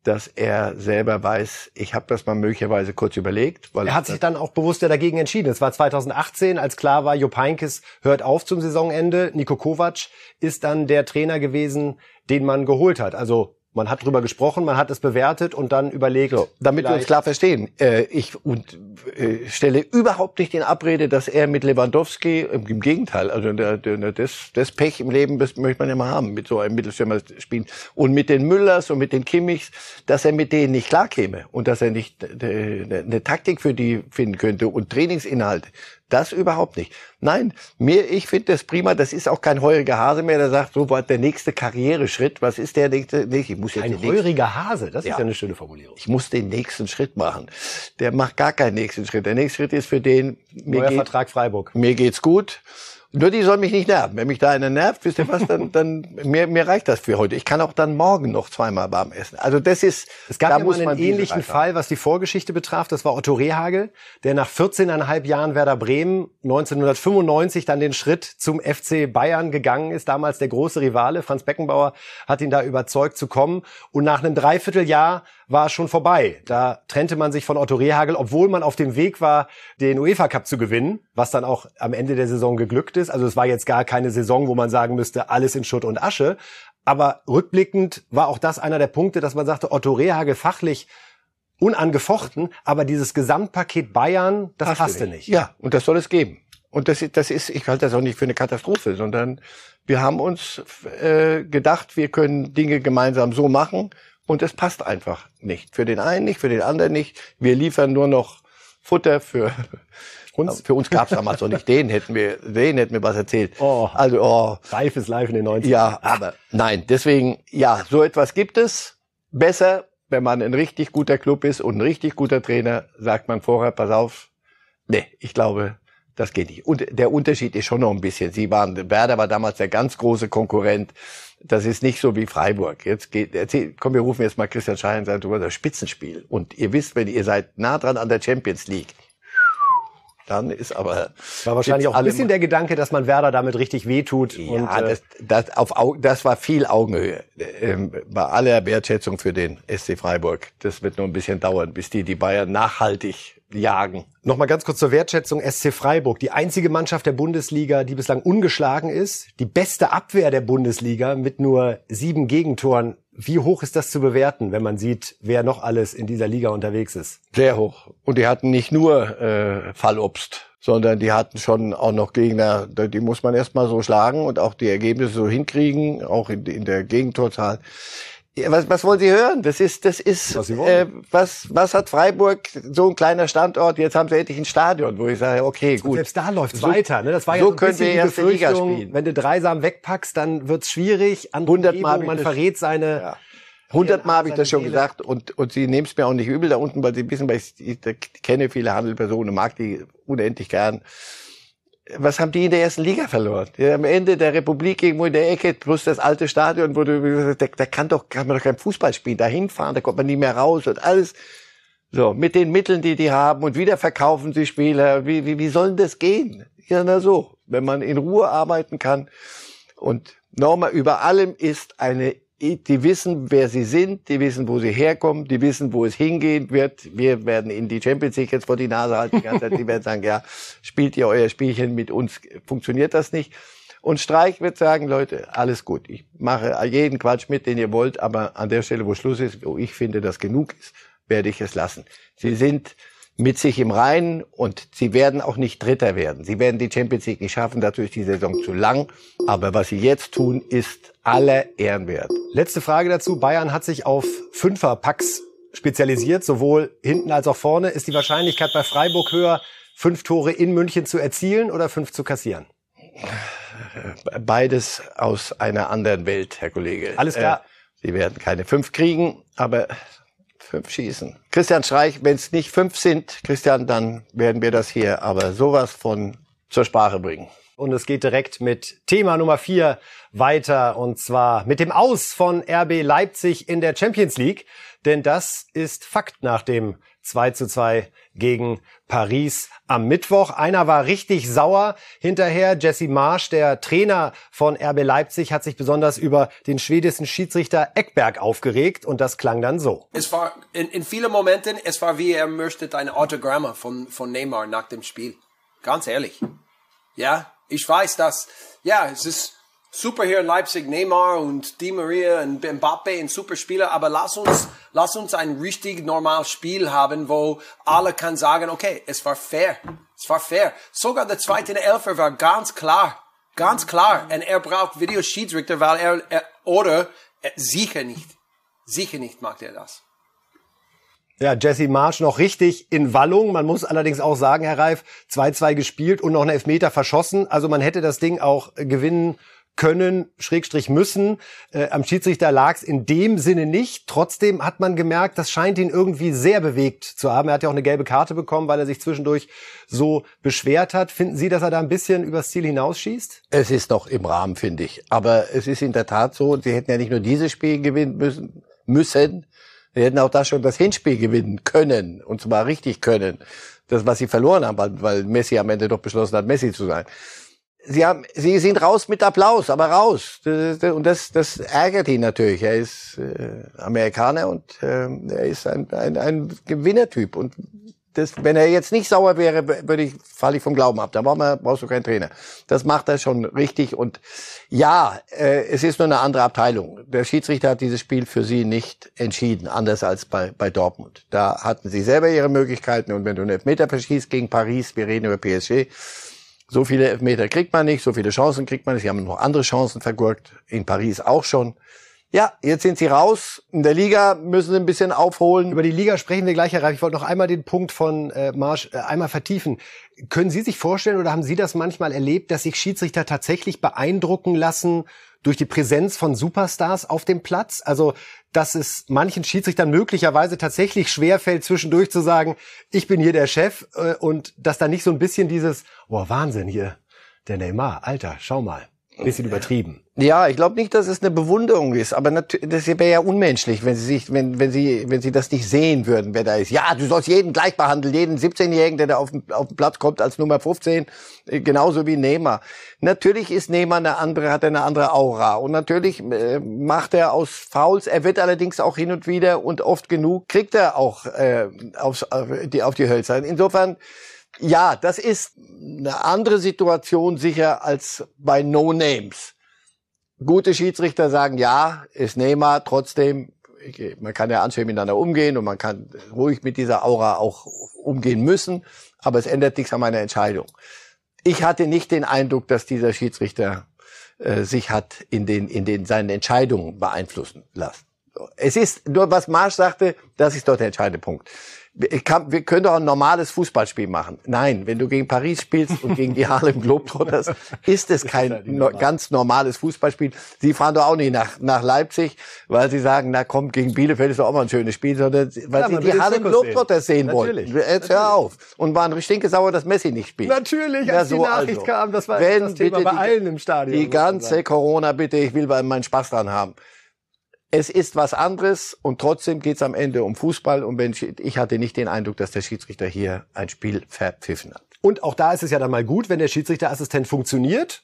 A: dass er selber weiß, ich habe das mal möglicherweise kurz überlegt.
B: Weil er hat sich dann auch bewusst dagegen entschieden. Es war 2018, als klar war, Jupp Heynckes hört auf zum Saisonende. Nico Kovac ist dann der Trainer gewesen, den man geholt hat. Also man hat drüber gesprochen, man hat es bewertet und dann überlegt. So,
A: damit wir uns klar verstehen, äh, ich und, äh, stelle überhaupt nicht in Abrede, dass er mit Lewandowski, im, im Gegenteil, also der, der, das, das Pech im Leben das möchte man ja mal haben, mit so einem Mittelstürmer spielen. Und mit den Müllers und mit den Kimmichs, dass er mit denen nicht klarkäme und dass er nicht äh, eine Taktik für die finden könnte und Trainingsinhalte. Das überhaupt nicht. Nein, mir, ich finde das prima. Das ist auch kein heuriger Hase mehr, der sagt, so war der nächste Karriereschritt. Was ist der nächste? Ich
B: muss jetzt Ein heuriger Hase, das ja. ist ja eine schöne Formulierung.
A: Ich muss den nächsten Schritt machen. Der macht gar keinen nächsten Schritt. Der nächste Schritt ist für den,
B: mir Neuer geht, Vertrag Freiburg.
A: Mir geht's gut. Nur die soll mich nicht nerven. Wenn mich da einer nervt, wisst ihr was, dann, dann mir, mir reicht das für heute. Ich kann auch dann morgen noch zweimal warm essen. Also das ist.
B: Es gab da ja muss einen ähnlichen Fall, was die Vorgeschichte betraf. Das war Otto Rehagel, der nach 14,5 Jahren Werder Bremen 1995 dann den Schritt zum FC Bayern gegangen ist. Damals der große Rivale. Franz Beckenbauer hat ihn da überzeugt zu kommen. Und nach einem Dreivierteljahr war schon vorbei. Da trennte man sich von Otto Rehagel, obwohl man auf dem Weg war, den UEFA Cup zu gewinnen, was dann auch am Ende der Saison geglückt ist. Also es war jetzt gar keine Saison, wo man sagen müsste, alles in Schutt und Asche. Aber rückblickend war auch das einer der Punkte, dass man sagte, Otto Rehagel fachlich unangefochten, aber dieses Gesamtpaket Bayern, das passte, passte nicht.
A: Ja, und das soll es geben. Und das, das ist, ich halte das auch nicht für eine Katastrophe, sondern wir haben uns äh, gedacht, wir können Dinge gemeinsam so machen und es passt einfach nicht. Für den einen nicht, für den anderen nicht. Wir liefern nur noch Futter für uns. Für uns gab es damals noch nicht. Den hätten wir, den hätten wir was erzählt.
B: Oh.
A: Also, oh.
B: Reif ist live in den 90ern.
A: Ja, aber nein, deswegen, ja, so etwas gibt es. Besser, wenn man ein richtig guter Club ist und ein richtig guter Trainer, sagt man vorher, pass auf. Nee, ich glaube, das geht nicht. Und der Unterschied ist schon noch ein bisschen. Sie waren, Werder war damals der ganz große Konkurrent. Das ist nicht so wie Freiburg. Jetzt geht, erzähl, komm, wir rufen jetzt mal Christian Schein und sagen, du das Spitzenspiel. Und ihr wisst, wenn ihr seid nah dran an der Champions League, dann ist aber
B: war wahrscheinlich auch ein bisschen der Gedanke, dass man Werder damit richtig wehtut.
A: Ja,
B: und,
A: äh, das, das, auf, Au- das war viel Augenhöhe. Ähm, bei aller Wertschätzung für den SC Freiburg. Das wird noch ein bisschen dauern, bis die die Bayern nachhaltig jagen.
B: Nochmal ganz kurz zur Wertschätzung SC Freiburg. Die einzige Mannschaft der Bundesliga, die bislang ungeschlagen ist. Die beste Abwehr der Bundesliga mit nur sieben Gegentoren. Wie hoch ist das zu bewerten, wenn man sieht, wer noch alles in dieser Liga unterwegs ist?
A: Sehr hoch. Und die hatten nicht nur äh, Fallobst, sondern die hatten schon auch noch Gegner, die muss man erstmal so schlagen und auch die Ergebnisse so hinkriegen, auch in, in der Gegentorzahl. Was, was wollen Sie hören? Das ist, das ist,
B: Was
A: äh, was, was hat Freiburg, so ein kleiner Standort, jetzt haben sie endlich ein Stadion, wo ich sage, okay, gut.
B: Selbst da läuft's
A: So-
B: weiter. Ne? Das war ja
A: so
B: so ein
A: können wir erste Liga spielen.
B: wenn du Dreisam wegpackst, dann wird's schwierig.
A: Hundertmal
B: man verrät seine...
A: Ja. Hundertmal habe ich das schon
B: Seele.
A: gesagt und, und sie nehmen es mir auch nicht übel da unten, weil sie wissen, weil ich, ich, ich kenne viele Handelpersonen, mag die unendlich gern. Was haben die in der ersten Liga verloren? Ja, am Ende der Republik irgendwo in der Ecke, plus das alte Stadion, wo du, da, da kann doch, kann man doch kein Fußball spielen, da hinfahren, da kommt man nie mehr raus und alles. So, mit den Mitteln, die die haben und wieder verkaufen sie Spieler. Wie, wie, wie soll denn das gehen? Ja, na so, wenn man in Ruhe arbeiten kann. Und nochmal, über allem ist eine, die wissen, wer sie sind, die wissen, wo sie herkommen, die wissen, wo es hingehen wird. Wir werden ihnen die Champions League jetzt vor die Nase halten die ganze Zeit. Die werden sagen, ja, spielt ihr euer Spielchen mit uns, funktioniert das nicht. Und Streich wird sagen, Leute, alles gut. Ich mache jeden Quatsch mit, den ihr wollt, aber an der Stelle, wo Schluss ist, wo ich finde, dass genug ist, werde ich es lassen. Sie sind mit sich im Reinen und sie werden auch nicht Dritter werden. Sie werden die Champions League nicht schaffen, dazu ist die Saison zu lang. Aber was sie jetzt tun, ist aller Ehren wert.
B: Letzte Frage dazu. Bayern hat sich auf Fünferpacks spezialisiert, sowohl hinten als auch vorne. Ist die Wahrscheinlichkeit bei Freiburg höher, fünf Tore in München zu erzielen oder fünf zu kassieren?
A: Beides aus einer anderen Welt, Herr Kollege.
B: Alles klar.
A: Äh, sie werden keine fünf kriegen, aber fünf schießen. Christian Streich, wenn es nicht fünf sind, Christian, dann werden wir das hier aber sowas von zur Sprache bringen.
B: Und es geht direkt mit Thema Nummer vier weiter und zwar mit dem Aus von RB Leipzig in der Champions League. Denn das ist Fakt nach dem 2 zu 2 gegen Paris am Mittwoch. Einer war richtig sauer hinterher. Jesse Marsch, der Trainer von RB Leipzig, hat sich besonders über den schwedischen Schiedsrichter Eckberg aufgeregt und das klang dann so.
G: Es war in, in vielen Momenten, es war wie er möchte ein Autogramm von, von Neymar nach dem Spiel. Ganz ehrlich. Ja, ich weiß, dass, ja, es ist super hier in Leipzig, Neymar und Di Maria und Mbappe ein super Spieler, aber lass uns, lass uns ein richtig normales Spiel haben, wo alle kann sagen, okay, es war fair. Es war fair. Sogar der zweite Elfer war ganz klar. Ganz klar. Und er braucht Videoschiedsrichter, weil er, er oder er, sicher nicht. Sicher nicht macht er das.
B: Ja, Jesse Marsch noch richtig in Wallung. Man muss allerdings auch sagen, Herr Reif, 2-2 gespielt und noch einen Elfmeter verschossen. Also man hätte das Ding auch gewinnen können, Schrägstrich müssen. Äh, am Schiedsrichter lag es in dem Sinne nicht. Trotzdem hat man gemerkt, das scheint ihn irgendwie sehr bewegt zu haben. Er hat ja auch eine gelbe Karte bekommen, weil er sich zwischendurch so beschwert hat. Finden Sie, dass er da ein bisschen übers Ziel hinausschießt?
A: Es ist noch im Rahmen, finde ich. Aber es ist in der Tat so, sie hätten ja nicht nur dieses Spiel gewinnen müssen, müssen sie hätten auch das schon das Hinspiel gewinnen können. Und zwar richtig können. Das, was sie verloren haben, weil Messi am Ende doch beschlossen hat, Messi zu sein. Sie haben, sie sind raus mit Applaus, aber raus. Und das, das ärgert ihn natürlich. Er ist äh, Amerikaner und äh, er ist ein, ein, ein Gewinnertyp. Und das, wenn er jetzt nicht sauer wäre, würde ich, falle ich vom Glauben ab. Da brauchst du keinen Trainer. Das macht er schon richtig. Und ja, äh, es ist nur eine andere Abteilung. Der Schiedsrichter hat dieses Spiel für sie nicht entschieden, anders als bei, bei Dortmund. Da hatten sie selber ihre Möglichkeiten. Und wenn du einen Elfmeter verschießt gegen Paris, wir reden über PSG, So viele Elfmeter kriegt man nicht, so viele Chancen kriegt man nicht. Sie haben noch andere Chancen vergurkt, in Paris auch schon. Ja, jetzt sind sie raus. In der Liga müssen sie ein bisschen aufholen.
B: Über die Liga sprechen wir gleich, Herr Reif. Ich wollte noch einmal den Punkt von äh, Marsch äh, einmal vertiefen. Können Sie sich vorstellen oder haben Sie das manchmal erlebt, dass sich Schiedsrichter tatsächlich beeindrucken lassen durch die Präsenz von Superstars auf dem Platz? Also, dass es manchen Schiedsrichtern möglicherweise tatsächlich schwerfällt, zwischendurch zu sagen, ich bin hier der Chef äh, und dass da nicht so ein bisschen dieses, boah, Wahnsinn hier, der Neymar, Alter, schau mal. Bisschen übertrieben.
A: Ja, ich glaube nicht, dass es eine Bewunderung ist, aber das wäre ja unmenschlich, wenn sie sich, wenn, wenn sie, wenn sie das nicht sehen würden, wer da ist. Ja, du sollst jeden gleich behandeln, jeden 17-Jährigen, der da auf den, auf den Platz kommt als Nummer 15, äh, genauso wie Neymar. Natürlich ist Neymar eine andere, hat eine andere Aura und natürlich äh, macht er aus Fouls. Er wird allerdings auch hin und wieder und oft genug kriegt er auch äh, aufs, auf die auf die Hölzer. Insofern ja, das ist eine andere Situation sicher als bei No Names. Gute Schiedsrichter sagen, ja, ist Neymar, trotzdem, man kann ja anständig miteinander umgehen und man kann ruhig mit dieser Aura auch umgehen müssen, aber es ändert nichts an meiner Entscheidung. Ich hatte nicht den Eindruck, dass dieser Schiedsrichter äh, sich hat in den, in den seinen Entscheidungen beeinflussen lassen. Es ist nur, was Marsch sagte, das ist dort der entscheidende Punkt kann, wir können doch ein normales Fußballspiel machen. Nein, wenn du gegen Paris spielst und gegen die Harlem Globetrotters, ist es kein no, ganz normales Fußballspiel. Sie fahren doch auch nicht nach, nach Leipzig, weil sie sagen, na komm, gegen Bielefeld ist doch auch mal ein schönes Spiel, sondern weil ja, sie die Harlem Globetrotters sehen, sehen wollen. Jetzt Natürlich. hör auf. Und waren stinkesauer, dass Messi nicht spielt.
B: Natürlich, als ja, so die Nachricht also. kam, das war wenn das Thema bei allen im Stadion.
A: Die ganze Corona, bitte, ich will meinen Spaß dran haben es ist was anderes und trotzdem geht es am Ende um Fußball. Und wenn ich, ich hatte nicht den Eindruck, dass der Schiedsrichter hier ein Spiel verpfiffen hat.
B: Und auch da ist es ja dann mal gut, wenn der Schiedsrichterassistent funktioniert.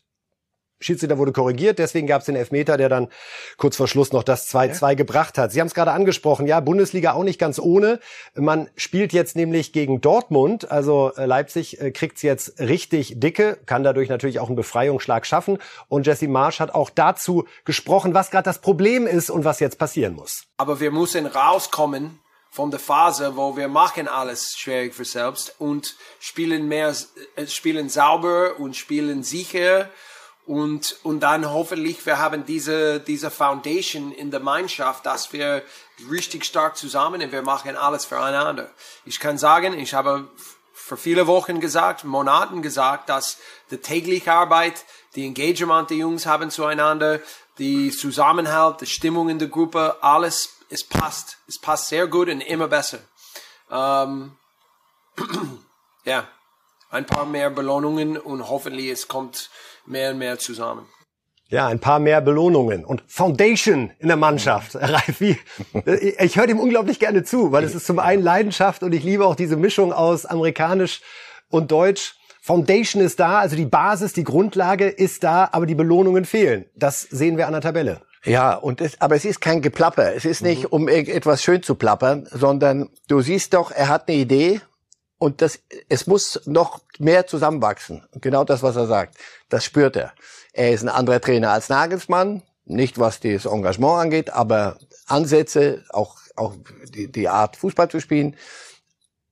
B: Schiedsrichter wurde korrigiert, deswegen gab es den Elfmeter, der dann kurz vor Schluss noch das 2-2 ja. gebracht hat. Sie haben es gerade angesprochen, ja, Bundesliga auch nicht ganz ohne. Man spielt jetzt nämlich gegen Dortmund, also äh, Leipzig äh, kriegt's jetzt richtig dicke, kann dadurch natürlich auch einen Befreiungsschlag schaffen. Und Jesse Marsch hat auch dazu gesprochen, was gerade das Problem ist und was jetzt passieren muss.
G: Aber wir müssen rauskommen von der Phase, wo wir machen alles schwierig für selbst und spielen mehr, äh, spielen sauber und spielen sicher und, und dann hoffentlich, wir haben diese, diese Foundation in der Mannschaft, dass wir richtig stark zusammen und wir machen alles füreinander. Ich kann sagen, ich habe für viele Wochen gesagt, Monaten gesagt, dass die tägliche Arbeit, die Engagement die Jungs haben zueinander, die Zusammenhalt, die Stimmung in der Gruppe, alles, es passt. Es passt sehr gut und immer besser. Ähm, ja, ein paar mehr Belohnungen und hoffentlich es kommt mehr und mehr zusammen.
B: Ja, ein paar mehr Belohnungen und Foundation in der Mannschaft. Ralf, wie, ich höre dem unglaublich gerne zu, weil es ist zum einen Leidenschaft und ich liebe auch diese Mischung aus amerikanisch und deutsch. Foundation ist da, also die Basis, die Grundlage ist da, aber die Belohnungen fehlen. Das sehen wir an der Tabelle.
A: Ja, und es, aber es ist kein Geplapper. Es ist nicht, mhm. um etwas schön zu plappern, sondern du siehst doch, er hat eine Idee und das, es muss noch mehr zusammenwachsen. Genau das, was er sagt. Das spürt er. Er ist ein anderer Trainer als Nagelsmann. Nicht was das Engagement angeht, aber Ansätze, auch, auch die, die Art Fußball zu spielen.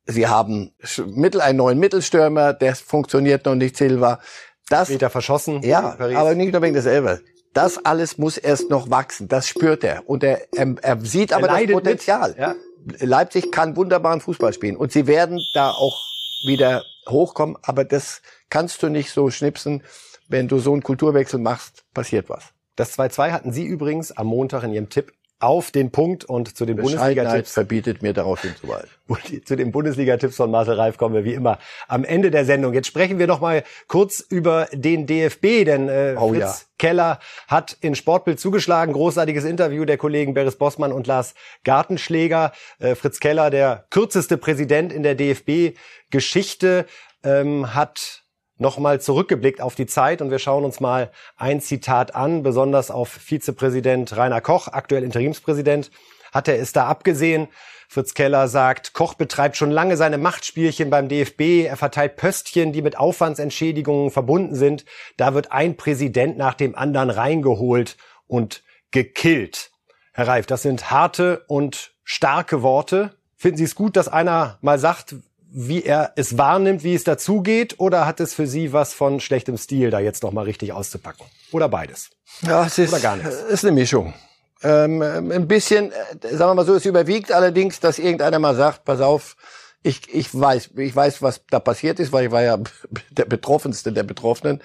A: Sie haben Mittel, einen neuen Mittelstürmer, der funktioniert noch nicht, Silva.
B: Das, Wieder verschossen.
A: Ja, aber nicht nur wegen des Elbers. Das alles muss erst noch wachsen. Das spürt er. Und er, er, er sieht aber er das Potenzial. Mit. Ja. Leipzig kann wunderbaren Fußball spielen und sie werden da auch wieder hochkommen, aber das kannst du nicht so schnipsen. Wenn du so einen Kulturwechsel machst, passiert was.
B: Das 2-2 hatten Sie übrigens am Montag in Ihrem Tipp auf den Punkt und zu den Bundesliga-Tipps.
A: verbietet mir darauf hinzuweisen.
B: zu den Bundesliga-Tipps von Marcel Reif kommen wir wie immer am Ende der Sendung. Jetzt sprechen wir noch mal kurz über den DFB, denn äh, oh, Fritz ja. Keller hat in Sportbild zugeschlagen. Großartiges Interview der Kollegen Beris Bossmann und Lars Gartenschläger. Äh, Fritz Keller, der kürzeste Präsident in der DFB-Geschichte, ähm, hat nochmal zurückgeblickt auf die Zeit und wir schauen uns mal ein Zitat an, besonders auf Vizepräsident Rainer Koch, aktuell Interimspräsident. Hat er es da abgesehen? Fritz Keller sagt, Koch betreibt schon lange seine Machtspielchen beim DFB. Er verteilt Pöstchen, die mit Aufwandsentschädigungen verbunden sind. Da wird ein Präsident nach dem anderen reingeholt und gekillt. Herr Reif, das sind harte und starke Worte. Finden Sie es gut, dass einer mal sagt, wie er es wahrnimmt, wie es dazugeht, oder hat es für Sie was von schlechtem Stil, da jetzt noch mal richtig auszupacken? Oder beides?
A: Ja, es ist,
B: Oder gar nichts?
A: ist eine Mischung. Ähm, ein bisschen, äh, sagen wir mal so, es überwiegt allerdings, dass irgendeiner mal sagt, pass auf, ich, ich weiß, ich weiß, was da passiert ist, weil ich war ja der Betroffenste der Betroffenen.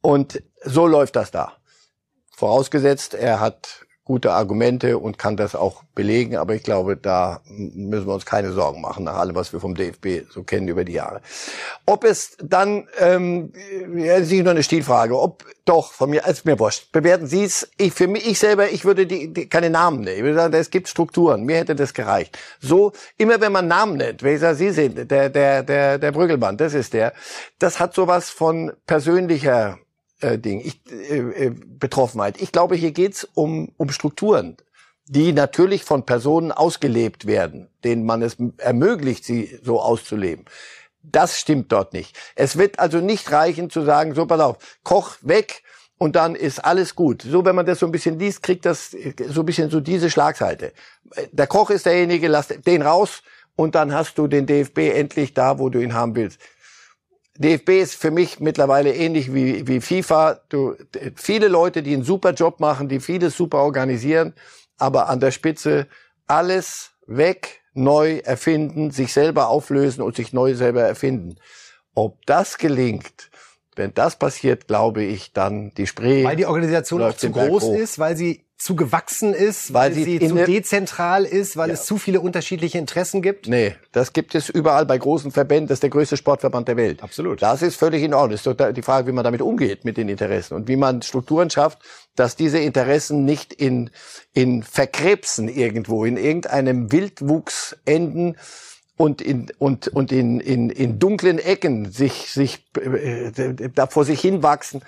A: Und so läuft das da. Vorausgesetzt, er hat gute Argumente und kann das auch belegen, aber ich glaube, da müssen wir uns keine Sorgen machen, nach allem, was wir vom DFB so kennen über die Jahre. Ob es dann, ähm, ja, das ist nicht nur eine Stilfrage, ob doch, von mir, ist mir wurscht. Bewerten Sie es, ich, für mich, ich selber, ich würde die, die keine Namen nennen. Ich würde sagen, es gibt Strukturen, mir hätte das gereicht. So, immer wenn man Namen nennt, wenn ich sage, Sie sind der, der, der, der Brüggelmann, das ist der, das hat sowas von persönlicher äh, Ding, ich, äh, äh, Betroffenheit. Ich glaube, hier geht's um, um Strukturen, die natürlich von Personen ausgelebt werden, denen man es ermöglicht, sie so auszuleben. Das stimmt dort nicht. Es wird also nicht reichen zu sagen, so pass auf, Koch weg und dann ist alles gut. So, wenn man das so ein bisschen liest, kriegt das so ein bisschen so diese Schlagseite. Der Koch ist derjenige, lass den raus und dann hast du den DFB endlich da, wo du ihn haben willst. DFB ist für mich mittlerweile ähnlich wie, wie FIFA. Du, viele Leute, die einen super Job machen, die vieles super organisieren, aber an der Spitze alles weg, neu erfinden, sich selber auflösen und sich neu selber erfinden. Ob das gelingt, wenn das passiert, glaube ich, dann die Spree.
B: Weil die Organisation auch zu groß
A: hoch.
B: ist, weil sie zu gewachsen ist, weil,
A: Weil sie
B: sie zu dezentral ist, weil
A: Ja.
B: es zu viele unterschiedliche Interessen gibt.
A: Nee, das gibt es überall bei großen Verbänden. Das ist der größte Sportverband der Welt.
B: Absolut.
A: Das ist völlig in Ordnung. Das ist doch die Frage, wie man damit umgeht mit den Interessen und wie man Strukturen schafft, dass diese Interessen nicht in, in Verkrebsen irgendwo, in irgendeinem Wildwuchs enden und in, und, und in, in, in dunklen Ecken sich, sich, äh, da vor sich hinwachsen.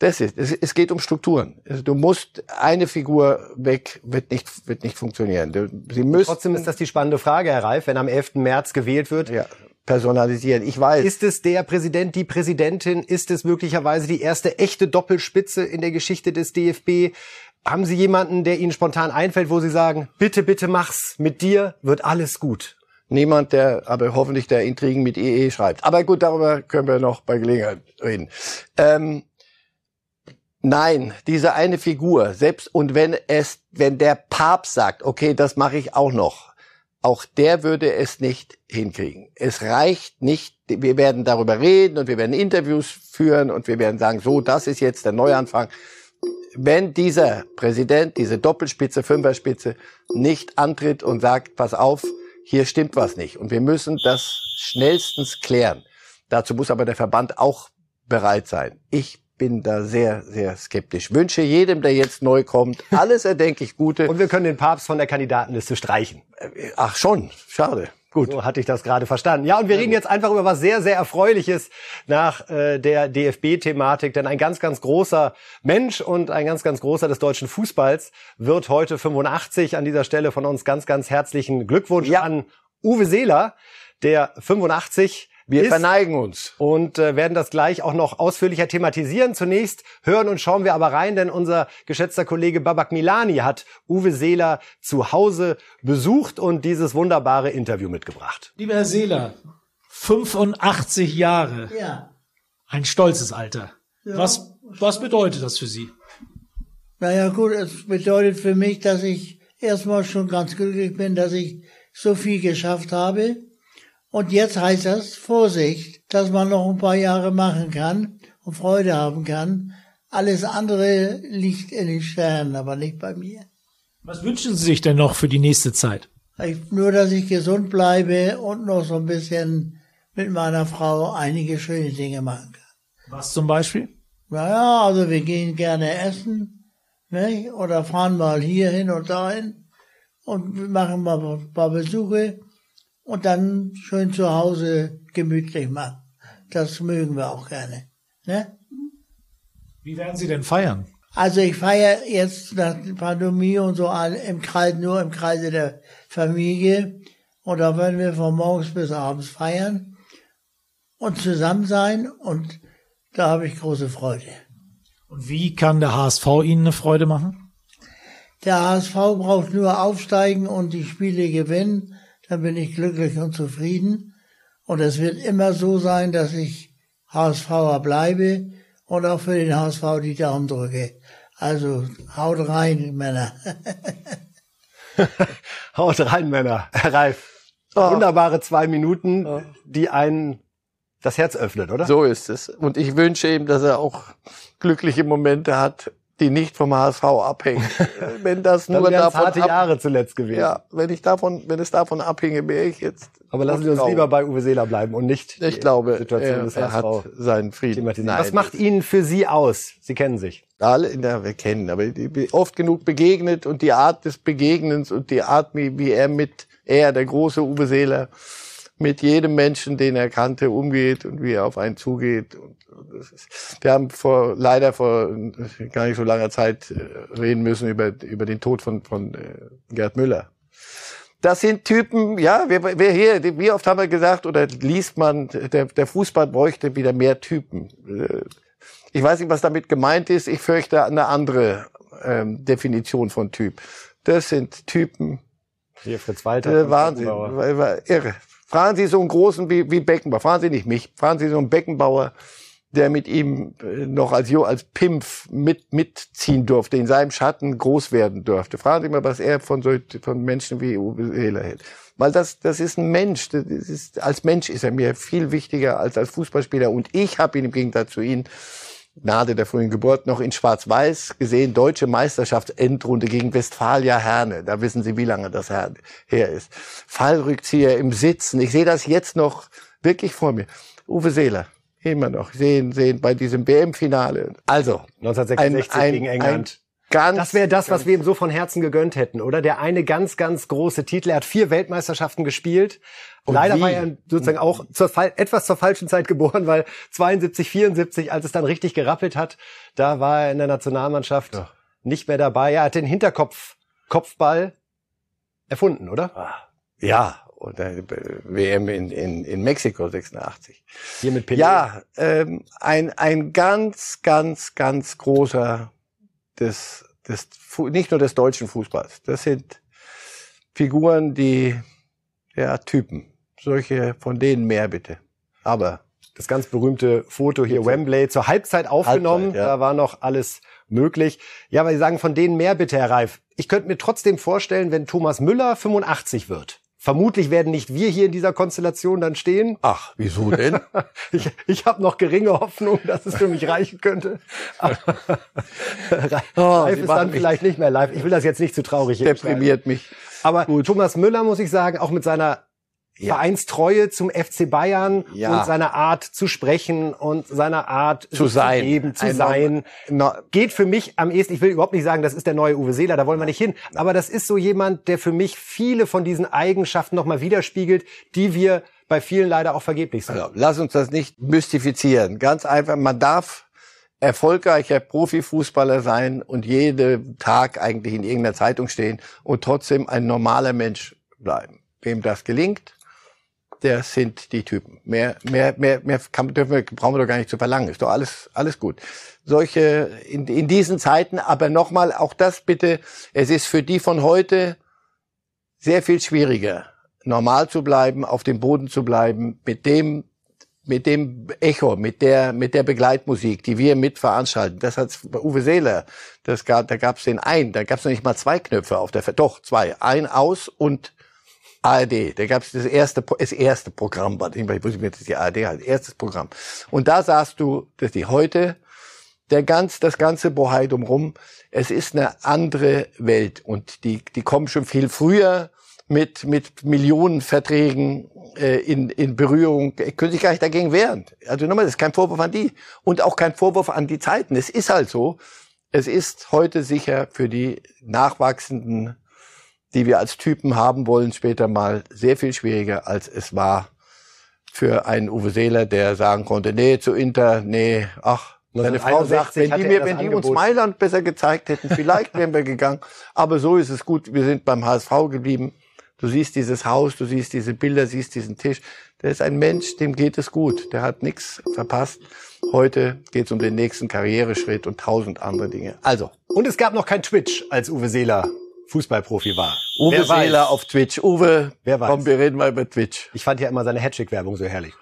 A: Das ist, es, es geht um Strukturen. Also Du musst eine Figur weg, wird nicht, wird nicht funktionieren. Du- Sie müssen
B: Trotzdem ist das die spannende Frage, Herr Reif, wenn am 11. März gewählt wird.
A: ja, personalisieren. Ich weiß.
B: Ist es der Präsident, die Präsidentin? Ist es möglicherweise die erste echte Doppelspitze in der Geschichte des DFB? Haben Sie jemanden, der Ihnen spontan einfällt, wo Sie sagen, bitte, bitte mach's, mit dir wird alles gut?
A: Niemand, der aber hoffentlich der Intrigen mit EE schreibt. Aber gut, darüber können wir noch bei Gelegenheit reden. Ähm, nein, diese eine Figur, selbst und wenn es, wenn der Papst sagt, okay, das mache ich auch noch, auch der würde es nicht hinkriegen. Es reicht nicht. Wir werden darüber reden und wir werden Interviews führen und wir werden sagen, so, das ist jetzt der Neuanfang. Wenn dieser Präsident, diese Doppelspitze, Fünferspitze nicht antritt und sagt, pass auf, hier stimmt was nicht und wir müssen das schnellstens klären. Dazu muss aber der Verband auch bereit sein. Ich bin da sehr, sehr skeptisch. Wünsche jedem, der jetzt neu kommt, alles erdenklich Gute.
B: Und wir können den Papst von der Kandidatenliste streichen.
A: Ach schon, schade. Gut.
B: So hatte ich das gerade verstanden. Ja, und wir reden jetzt einfach über was sehr, sehr Erfreuliches nach äh, der DFB-Thematik. Denn ein ganz, ganz großer Mensch und ein ganz, ganz großer des deutschen Fußballs wird heute 85. An dieser Stelle von uns ganz, ganz herzlichen Glückwunsch
A: Ja.
B: an Uwe Seeler, der 85
A: Wir
B: ist
A: verneigen uns.
B: und äh, werden das gleich auch noch ausführlicher thematisieren. Zunächst hören und schauen wir aber rein, denn unser geschätzter Kollege Babak Milani hat Uwe Seeler zu Hause besucht und dieses wunderbare Interview mitgebracht.
H: Lieber Herr Seeler, 85 Jahre.
I: Ja.
H: Ein stolzes Alter. Was, was bedeutet das für Sie?
I: Naja gut, es bedeutet für mich, dass ich erstmal schon ganz glücklich bin, dass ich so viel geschafft habe. Und jetzt heißt das Vorsicht, dass man noch ein paar Jahre machen kann und Freude haben kann. Alles andere liegt in den Sternen, aber nicht bei mir.
H: Was wünschen Sie sich denn noch für die nächste Zeit?
I: Ich, nur, dass ich gesund bleibe und noch so ein bisschen mit meiner Frau einige schöne Dinge machen kann.
H: Was zum Beispiel?
I: Naja, also wir gehen gerne essen, nicht? oder fahren mal hier hin und dahin und machen mal ein paar Besuche und dann schön zu Hause gemütlich machen. Das mögen wir auch gerne. Ne?
H: Wie werden Sie denn feiern?
I: Also ich feiere jetzt nach der Pandemie und so im Kreis, nur im Kreise der Familie und da werden wir von morgens bis abends feiern und zusammen sein und da habe ich große Freude.
H: Und wie kann der HSV Ihnen eine Freude machen?
I: Der HSV braucht nur aufsteigen und die Spiele gewinnen, dann bin ich glücklich und zufrieden. Und es wird immer so sein, dass ich HSVer bleibe und auch für den HSV die Daumen drücke. Also haut rein, Männer.
B: Haut rein, Männer. Herr Reif.
A: Oh.
B: Wunderbare zwei Minuten, die einen das Herz öffnet, oder?
A: So ist es. Und ich wünsche ihm, dass er auch glückliche Momente hat, die nicht vom HSV abhängen. wenn das nur
B: es
A: davon
B: harte
A: ab,
B: Jahre zuletzt gewesen.
A: ja, wenn ich davon, wenn es davon abhinge, wäre ich jetzt.
B: Aber lassen Sie uns
A: traurig.
B: lieber bei Uwe Seeler bleiben und nicht
A: Ich
B: die
A: glaube,
B: Situation
A: er,
B: des
A: er hat seinen Frieden.
B: thematisieren. Was macht ihn für Sie aus? Sie kennen sich.
A: alle, ja, wir kennen, aber oft genug begegnet und die Art des Begegnens und die Art, wie, wie er mit, er, der große Uwe Seeler, mit jedem Menschen, den er kannte, umgeht und wie er auf einen zugeht. Und, ist, wir haben vor, leider vor gar nicht so langer Zeit äh, reden müssen über, über den Tod von, von äh, Gerd Müller. Das sind Typen, ja, wer, wer hier, wie oft haben wir gesagt oder liest man, der, der Fußball bräuchte wieder mehr Typen. Äh, Ich weiß nicht, was damit gemeint ist. Ich fürchte eine andere ähm, Definition von Typ. Das sind Typen,
B: Hier Fritz Walter.
A: äh, Wahnsinn,
B: Beckenbauer.
A: war, war irre. Fragen Sie so einen großen wie, wie Beckenbauer, fragen Sie nicht mich, fragen Sie so einen Beckenbauer, der mit ihm äh, noch als, als Pimpf mit, mitziehen durfte, in seinem Schatten groß werden durfte. Fragen Sie mal, was er von, so, von Menschen wie Uwe Seeler hält. Weil das, das ist ein Mensch. Das ist, als Mensch ist er mir viel wichtiger als als Fußballspieler. Und ich habe ihn im Gegensatz zu Ihnen Gnade der frühen Geburt noch in Schwarz-Weiß gesehen, deutsche Meisterschaftsendrunde gegen Westfalia Herne. Da wissen Sie, wie lange das her her ist. Fallrückzieher im Sitzen. Ich sehe das jetzt noch wirklich vor mir. Uwe Seeler, immer noch sehen, sehen bei diesem WM-Finale. Also,
B: 1966
A: ein, ein,
B: gegen England.
A: Ein ganz,
B: Das wäre das, was wir ihm so von Herzen gegönnt hätten, oder? Der eine ganz, ganz große Titel. Er hat vier Weltmeisterschaften gespielt.
A: Und
B: Leider
A: wie?
B: war er sozusagen auch zur, etwas zur falschen Zeit geboren, weil 72, 74, als es dann richtig gerappelt hat, da war er in der Nationalmannschaft nicht mehr dabei. Er hat den Hinterkopf, Kopfball erfunden, oder?
A: ja, oder äh, WM in, in, in Mexiko 86.
B: Hier mit Pelé.
A: Ja, ähm, ein, ein ganz, ganz, ganz großer des, des, nicht nur des deutschen Fußballs. Das sind Figuren, die, ja, Typen. Solche, von denen mehr bitte. Aber
B: Das ganz berühmte Foto hier, Wembley, zur Halbzeit aufgenommen.
A: Halbzeit, ja.
B: Da war noch alles möglich. Ja, aber Sie sagen von denen mehr bitte, Herr Reif. Ich könnte mir trotzdem vorstellen, wenn Thomas Müller 85 wird. Vermutlich werden nicht wir hier in dieser Konstellation dann stehen.
A: ach, wieso denn?
B: Ich, ich habe noch geringe Hoffnung, dass es für mich reichen könnte. Aber
A: Oh, Sie
B: ist dann vielleicht nicht mehr live. Ich will das jetzt nicht zu traurig
A: Deprimiert mich.
B: aber Thomas Müller, muss ich sagen, auch mit seiner
A: Ja.
B: Vereinstreue zum FC Bayern
A: Ja.
B: und seiner Art zu sprechen und seiner Art
A: Zu sein.
B: zu geben, zu
A: Ein
B: sein,
A: No-
B: geht für mich am ehesten, ich will überhaupt nicht sagen, das ist der neue Uwe Seeler, da wollen wir nicht hin, aber das ist so jemand, der für mich viele von diesen Eigenschaften nochmal widerspiegelt, die wir bei vielen leider auch vergeblich sind.
A: Also, lass uns das nicht mystifizieren. Ganz einfach, man darf erfolgreicher Profifußballer sein und jeden Tag eigentlich in irgendeiner Zeitung stehen und trotzdem ein normaler Mensch bleiben. Wem das gelingt, der sind die Typen. Mehr, mehr, mehr, mehr kann, dürfen wir, brauchen wir doch gar nicht zu verlangen. Ist doch alles, alles gut. Solche, in, in diesen Zeiten, aber nochmal, auch das bitte, es ist für die von heute sehr viel schwieriger, normal zu bleiben, auf dem Boden zu bleiben, mit dem, mit dem Echo, mit der, mit der Begleitmusik, die wir mit veranstalten. Das hat Uwe Seeler, das gab, da gab es den ein, da gab es noch nicht mal zwei Knöpfe auf der, doch, zwei, ein aus und ARD, da gab es das erste, das erste Programm, warte, ich wusste nicht, dass die ARD halt, erstes Programm. Und da sahst du, dass die heute, der ganz, das ganze Bohai drumrum, es ist eine andere Welt und die, die kommen schon viel früher mit, mit Millionenverträgen äh, in, in Berührung, können sich gar nicht dagegen wehren. Also nochmal, das ist kein Vorwurf an die und auch kein Vorwurf an die Zeiten. Es ist halt so, es ist heute sicher für die Nachwachsenden, die wir als Typen haben wollen, später mal sehr viel schwieriger, als es war für einen Uwe Seeler, der sagen konnte, nee, zu Inter, nee, ach, seine Frau sagt,
B: 1961
A: wenn die, mir, wenn die uns. Mailand besser gezeigt hätten, vielleicht wären wir gegangen. Aber so ist es gut. Wir sind beim HSV geblieben. Du siehst dieses Haus, du siehst diese Bilder, siehst diesen Tisch. Der ist ein Mensch, dem geht es gut. Der hat nichts verpasst. Heute geht es um den nächsten Karriereschritt und tausend andere Dinge. Also,
B: Und es gab noch kein Twitch, als Uwe Seeler Fußballprofi war.
A: Uwe
B: Wer weiß?
A: Seeler auf Twitch. Uwe,
B: Wer weiß?
A: komm, wir reden mal über Twitch.
B: Ich fand ja immer seine Hattrick-Werbung so herrlich.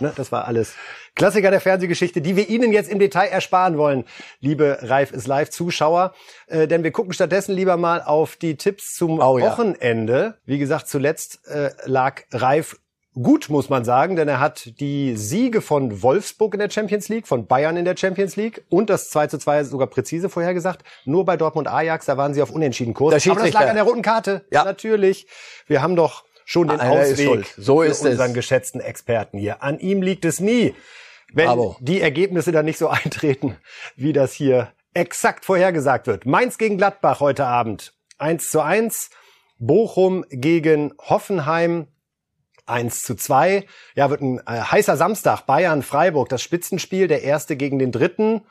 B: Ne, das war alles Klassiker der Fernsehgeschichte, die wir Ihnen jetzt im Detail ersparen wollen, liebe Reif ist live Zuschauer. Äh, denn wir gucken stattdessen lieber mal auf die Tipps zum
A: Oh ja.
B: Wochenende. Wie gesagt, zuletzt äh, lag Reif gut, muss man sagen, denn er hat die Siege von Wolfsburg in der Champions League, von Bayern in der Champions League und das 2 zu 2 sogar präzise vorhergesagt. Nur bei Dortmund Ajax, da waren sie auf unentschieden Kurs.
A: Der
B: Aber das lag an der roten Karte.
A: Ja.
B: Natürlich. Wir haben doch schon den
A: Einer ist
B: Ausweg
A: schuld. So
B: für
A: ist es.
B: unseren geschätzten Experten hier. An ihm liegt es nie, wenn
A: Bravo.
B: die Ergebnisse dann nicht so eintreten, wie das hier exakt vorhergesagt wird. Mainz gegen Gladbach heute Abend. 1 zu 1. Bochum gegen Hoffenheim. 1 zu 2. Ja, wird ein äh, heißer Samstag. Bayern, Freiburg, das Spitzenspiel, der erste gegen den dritten.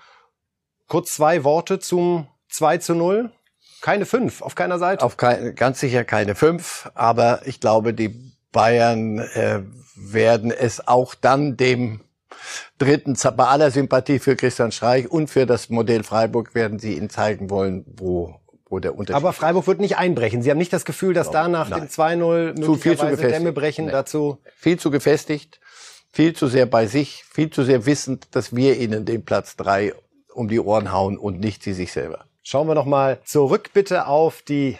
B: Kurz zwei Worte zum 2 zu 0. Keine fünf, auf keiner Seite.
A: Auf kein, ganz sicher keine fünf, aber ich glaube, die Bayern äh, werden es auch dann dem dritten, bei aller Sympathie für Christian Streich und für das Modell Freiburg werden sie ihnen zeigen wollen, wo, wo der Unterschied
B: Aber Freiburg wird nicht einbrechen. Sie haben nicht das Gefühl, dass da nach
A: Nein.
B: dem 2-0
A: Zu viel zu gefestigt.
B: Dämme brechen.
A: Nee.
B: Dazu
A: viel zu gefestigt, viel zu sehr bei sich, viel zu sehr wissend, dass wir ihnen den Platz drei um die Ohren hauen und nicht sie sich selber.
B: Schauen wir noch mal zurück bitte auf die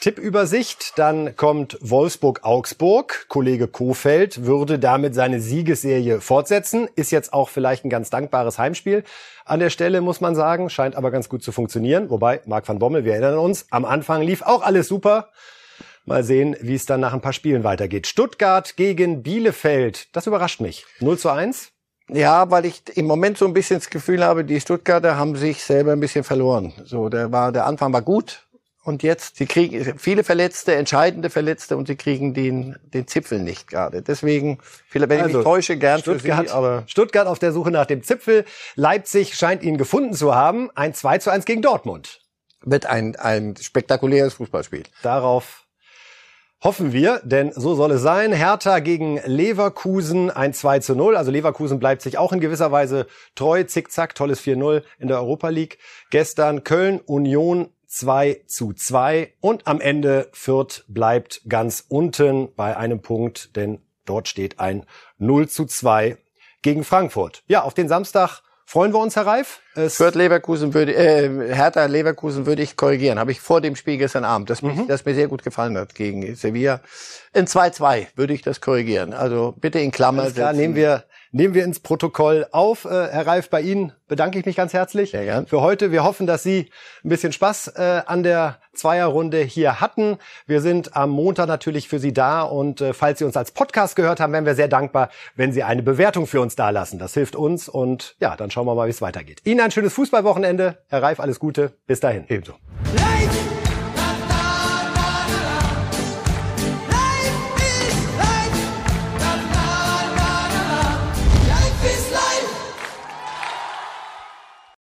B: Tippübersicht. Dann kommt Wolfsburg-Augsburg. Kollege Kofeld würde damit seine Siegesserie fortsetzen. Ist jetzt auch vielleicht ein ganz dankbares Heimspiel. An der Stelle muss man sagen, scheint aber ganz gut zu funktionieren. Wobei, Marc van Bommel, wir erinnern uns, am Anfang lief auch alles super. Mal sehen, wie es dann nach ein paar Spielen weitergeht. Stuttgart gegen Bielefeld. Das überrascht mich. 0 zu 1.
A: Ja, weil ich im Moment so ein bisschen das Gefühl habe, die Stuttgarter haben sich selber ein bisschen verloren. So, der war, der Anfang war gut und jetzt, sie kriegen viele Verletzte, entscheidende Verletzte und sie kriegen den, den Zipfel nicht gerade. Deswegen, vielleicht, wenn ich
B: Also,
A: mich täusche, gern
B: Stuttgart,
A: sie, aber
B: Stuttgart auf der Suche nach dem Zipfel. Leipzig scheint ihn gefunden zu haben. Ein 2 zu 1 gegen Dortmund.
A: wird ein, ein spektakuläres Fußballspiel.
B: Darauf hoffen wir, denn so soll es sein. Hertha gegen Leverkusen ein 2 zu 0. Also Leverkusen bleibt sich auch in gewisser Weise treu. Zickzack, tolles 4-0 in der Europa League. Gestern Köln, Union 2 zu 2. Und am Ende Fürth bleibt ganz unten bei einem Punkt, denn dort steht ein 0 zu 2 gegen Frankfurt. Ja, auf den Samstag freuen wir uns, Herr Reif. Es
A: Fürth Leverkusen würde, äh, Hertha Leverkusen würde ich korrigieren. Habe ich vor dem Spiel gestern Abend, das, mich, das mir sehr gut gefallen hat gegen Sevilla. In 2-2 würde ich das korrigieren. Also bitte in Klammer setzen.
B: nehmen wir, nehmen wir ins Protokoll auf. Äh, Herr Reif, bei Ihnen bedanke ich mich ganz herzlich
A: Sehr gern.
B: für heute. Wir hoffen, dass Sie ein bisschen Spaß äh, an der Zweierrunde hier hatten. Wir sind am Montag natürlich für Sie da und äh, falls Sie uns als Podcast gehört haben, wären wir sehr dankbar, wenn Sie eine Bewertung für uns dalassen. Das hilft uns und ja, dann schauen wir mal, wie es weitergeht. Ihnen ein schönes Fußballwochenende. Herr Reif, alles Gute. Bis dahin.
A: Ebenso.
J: Life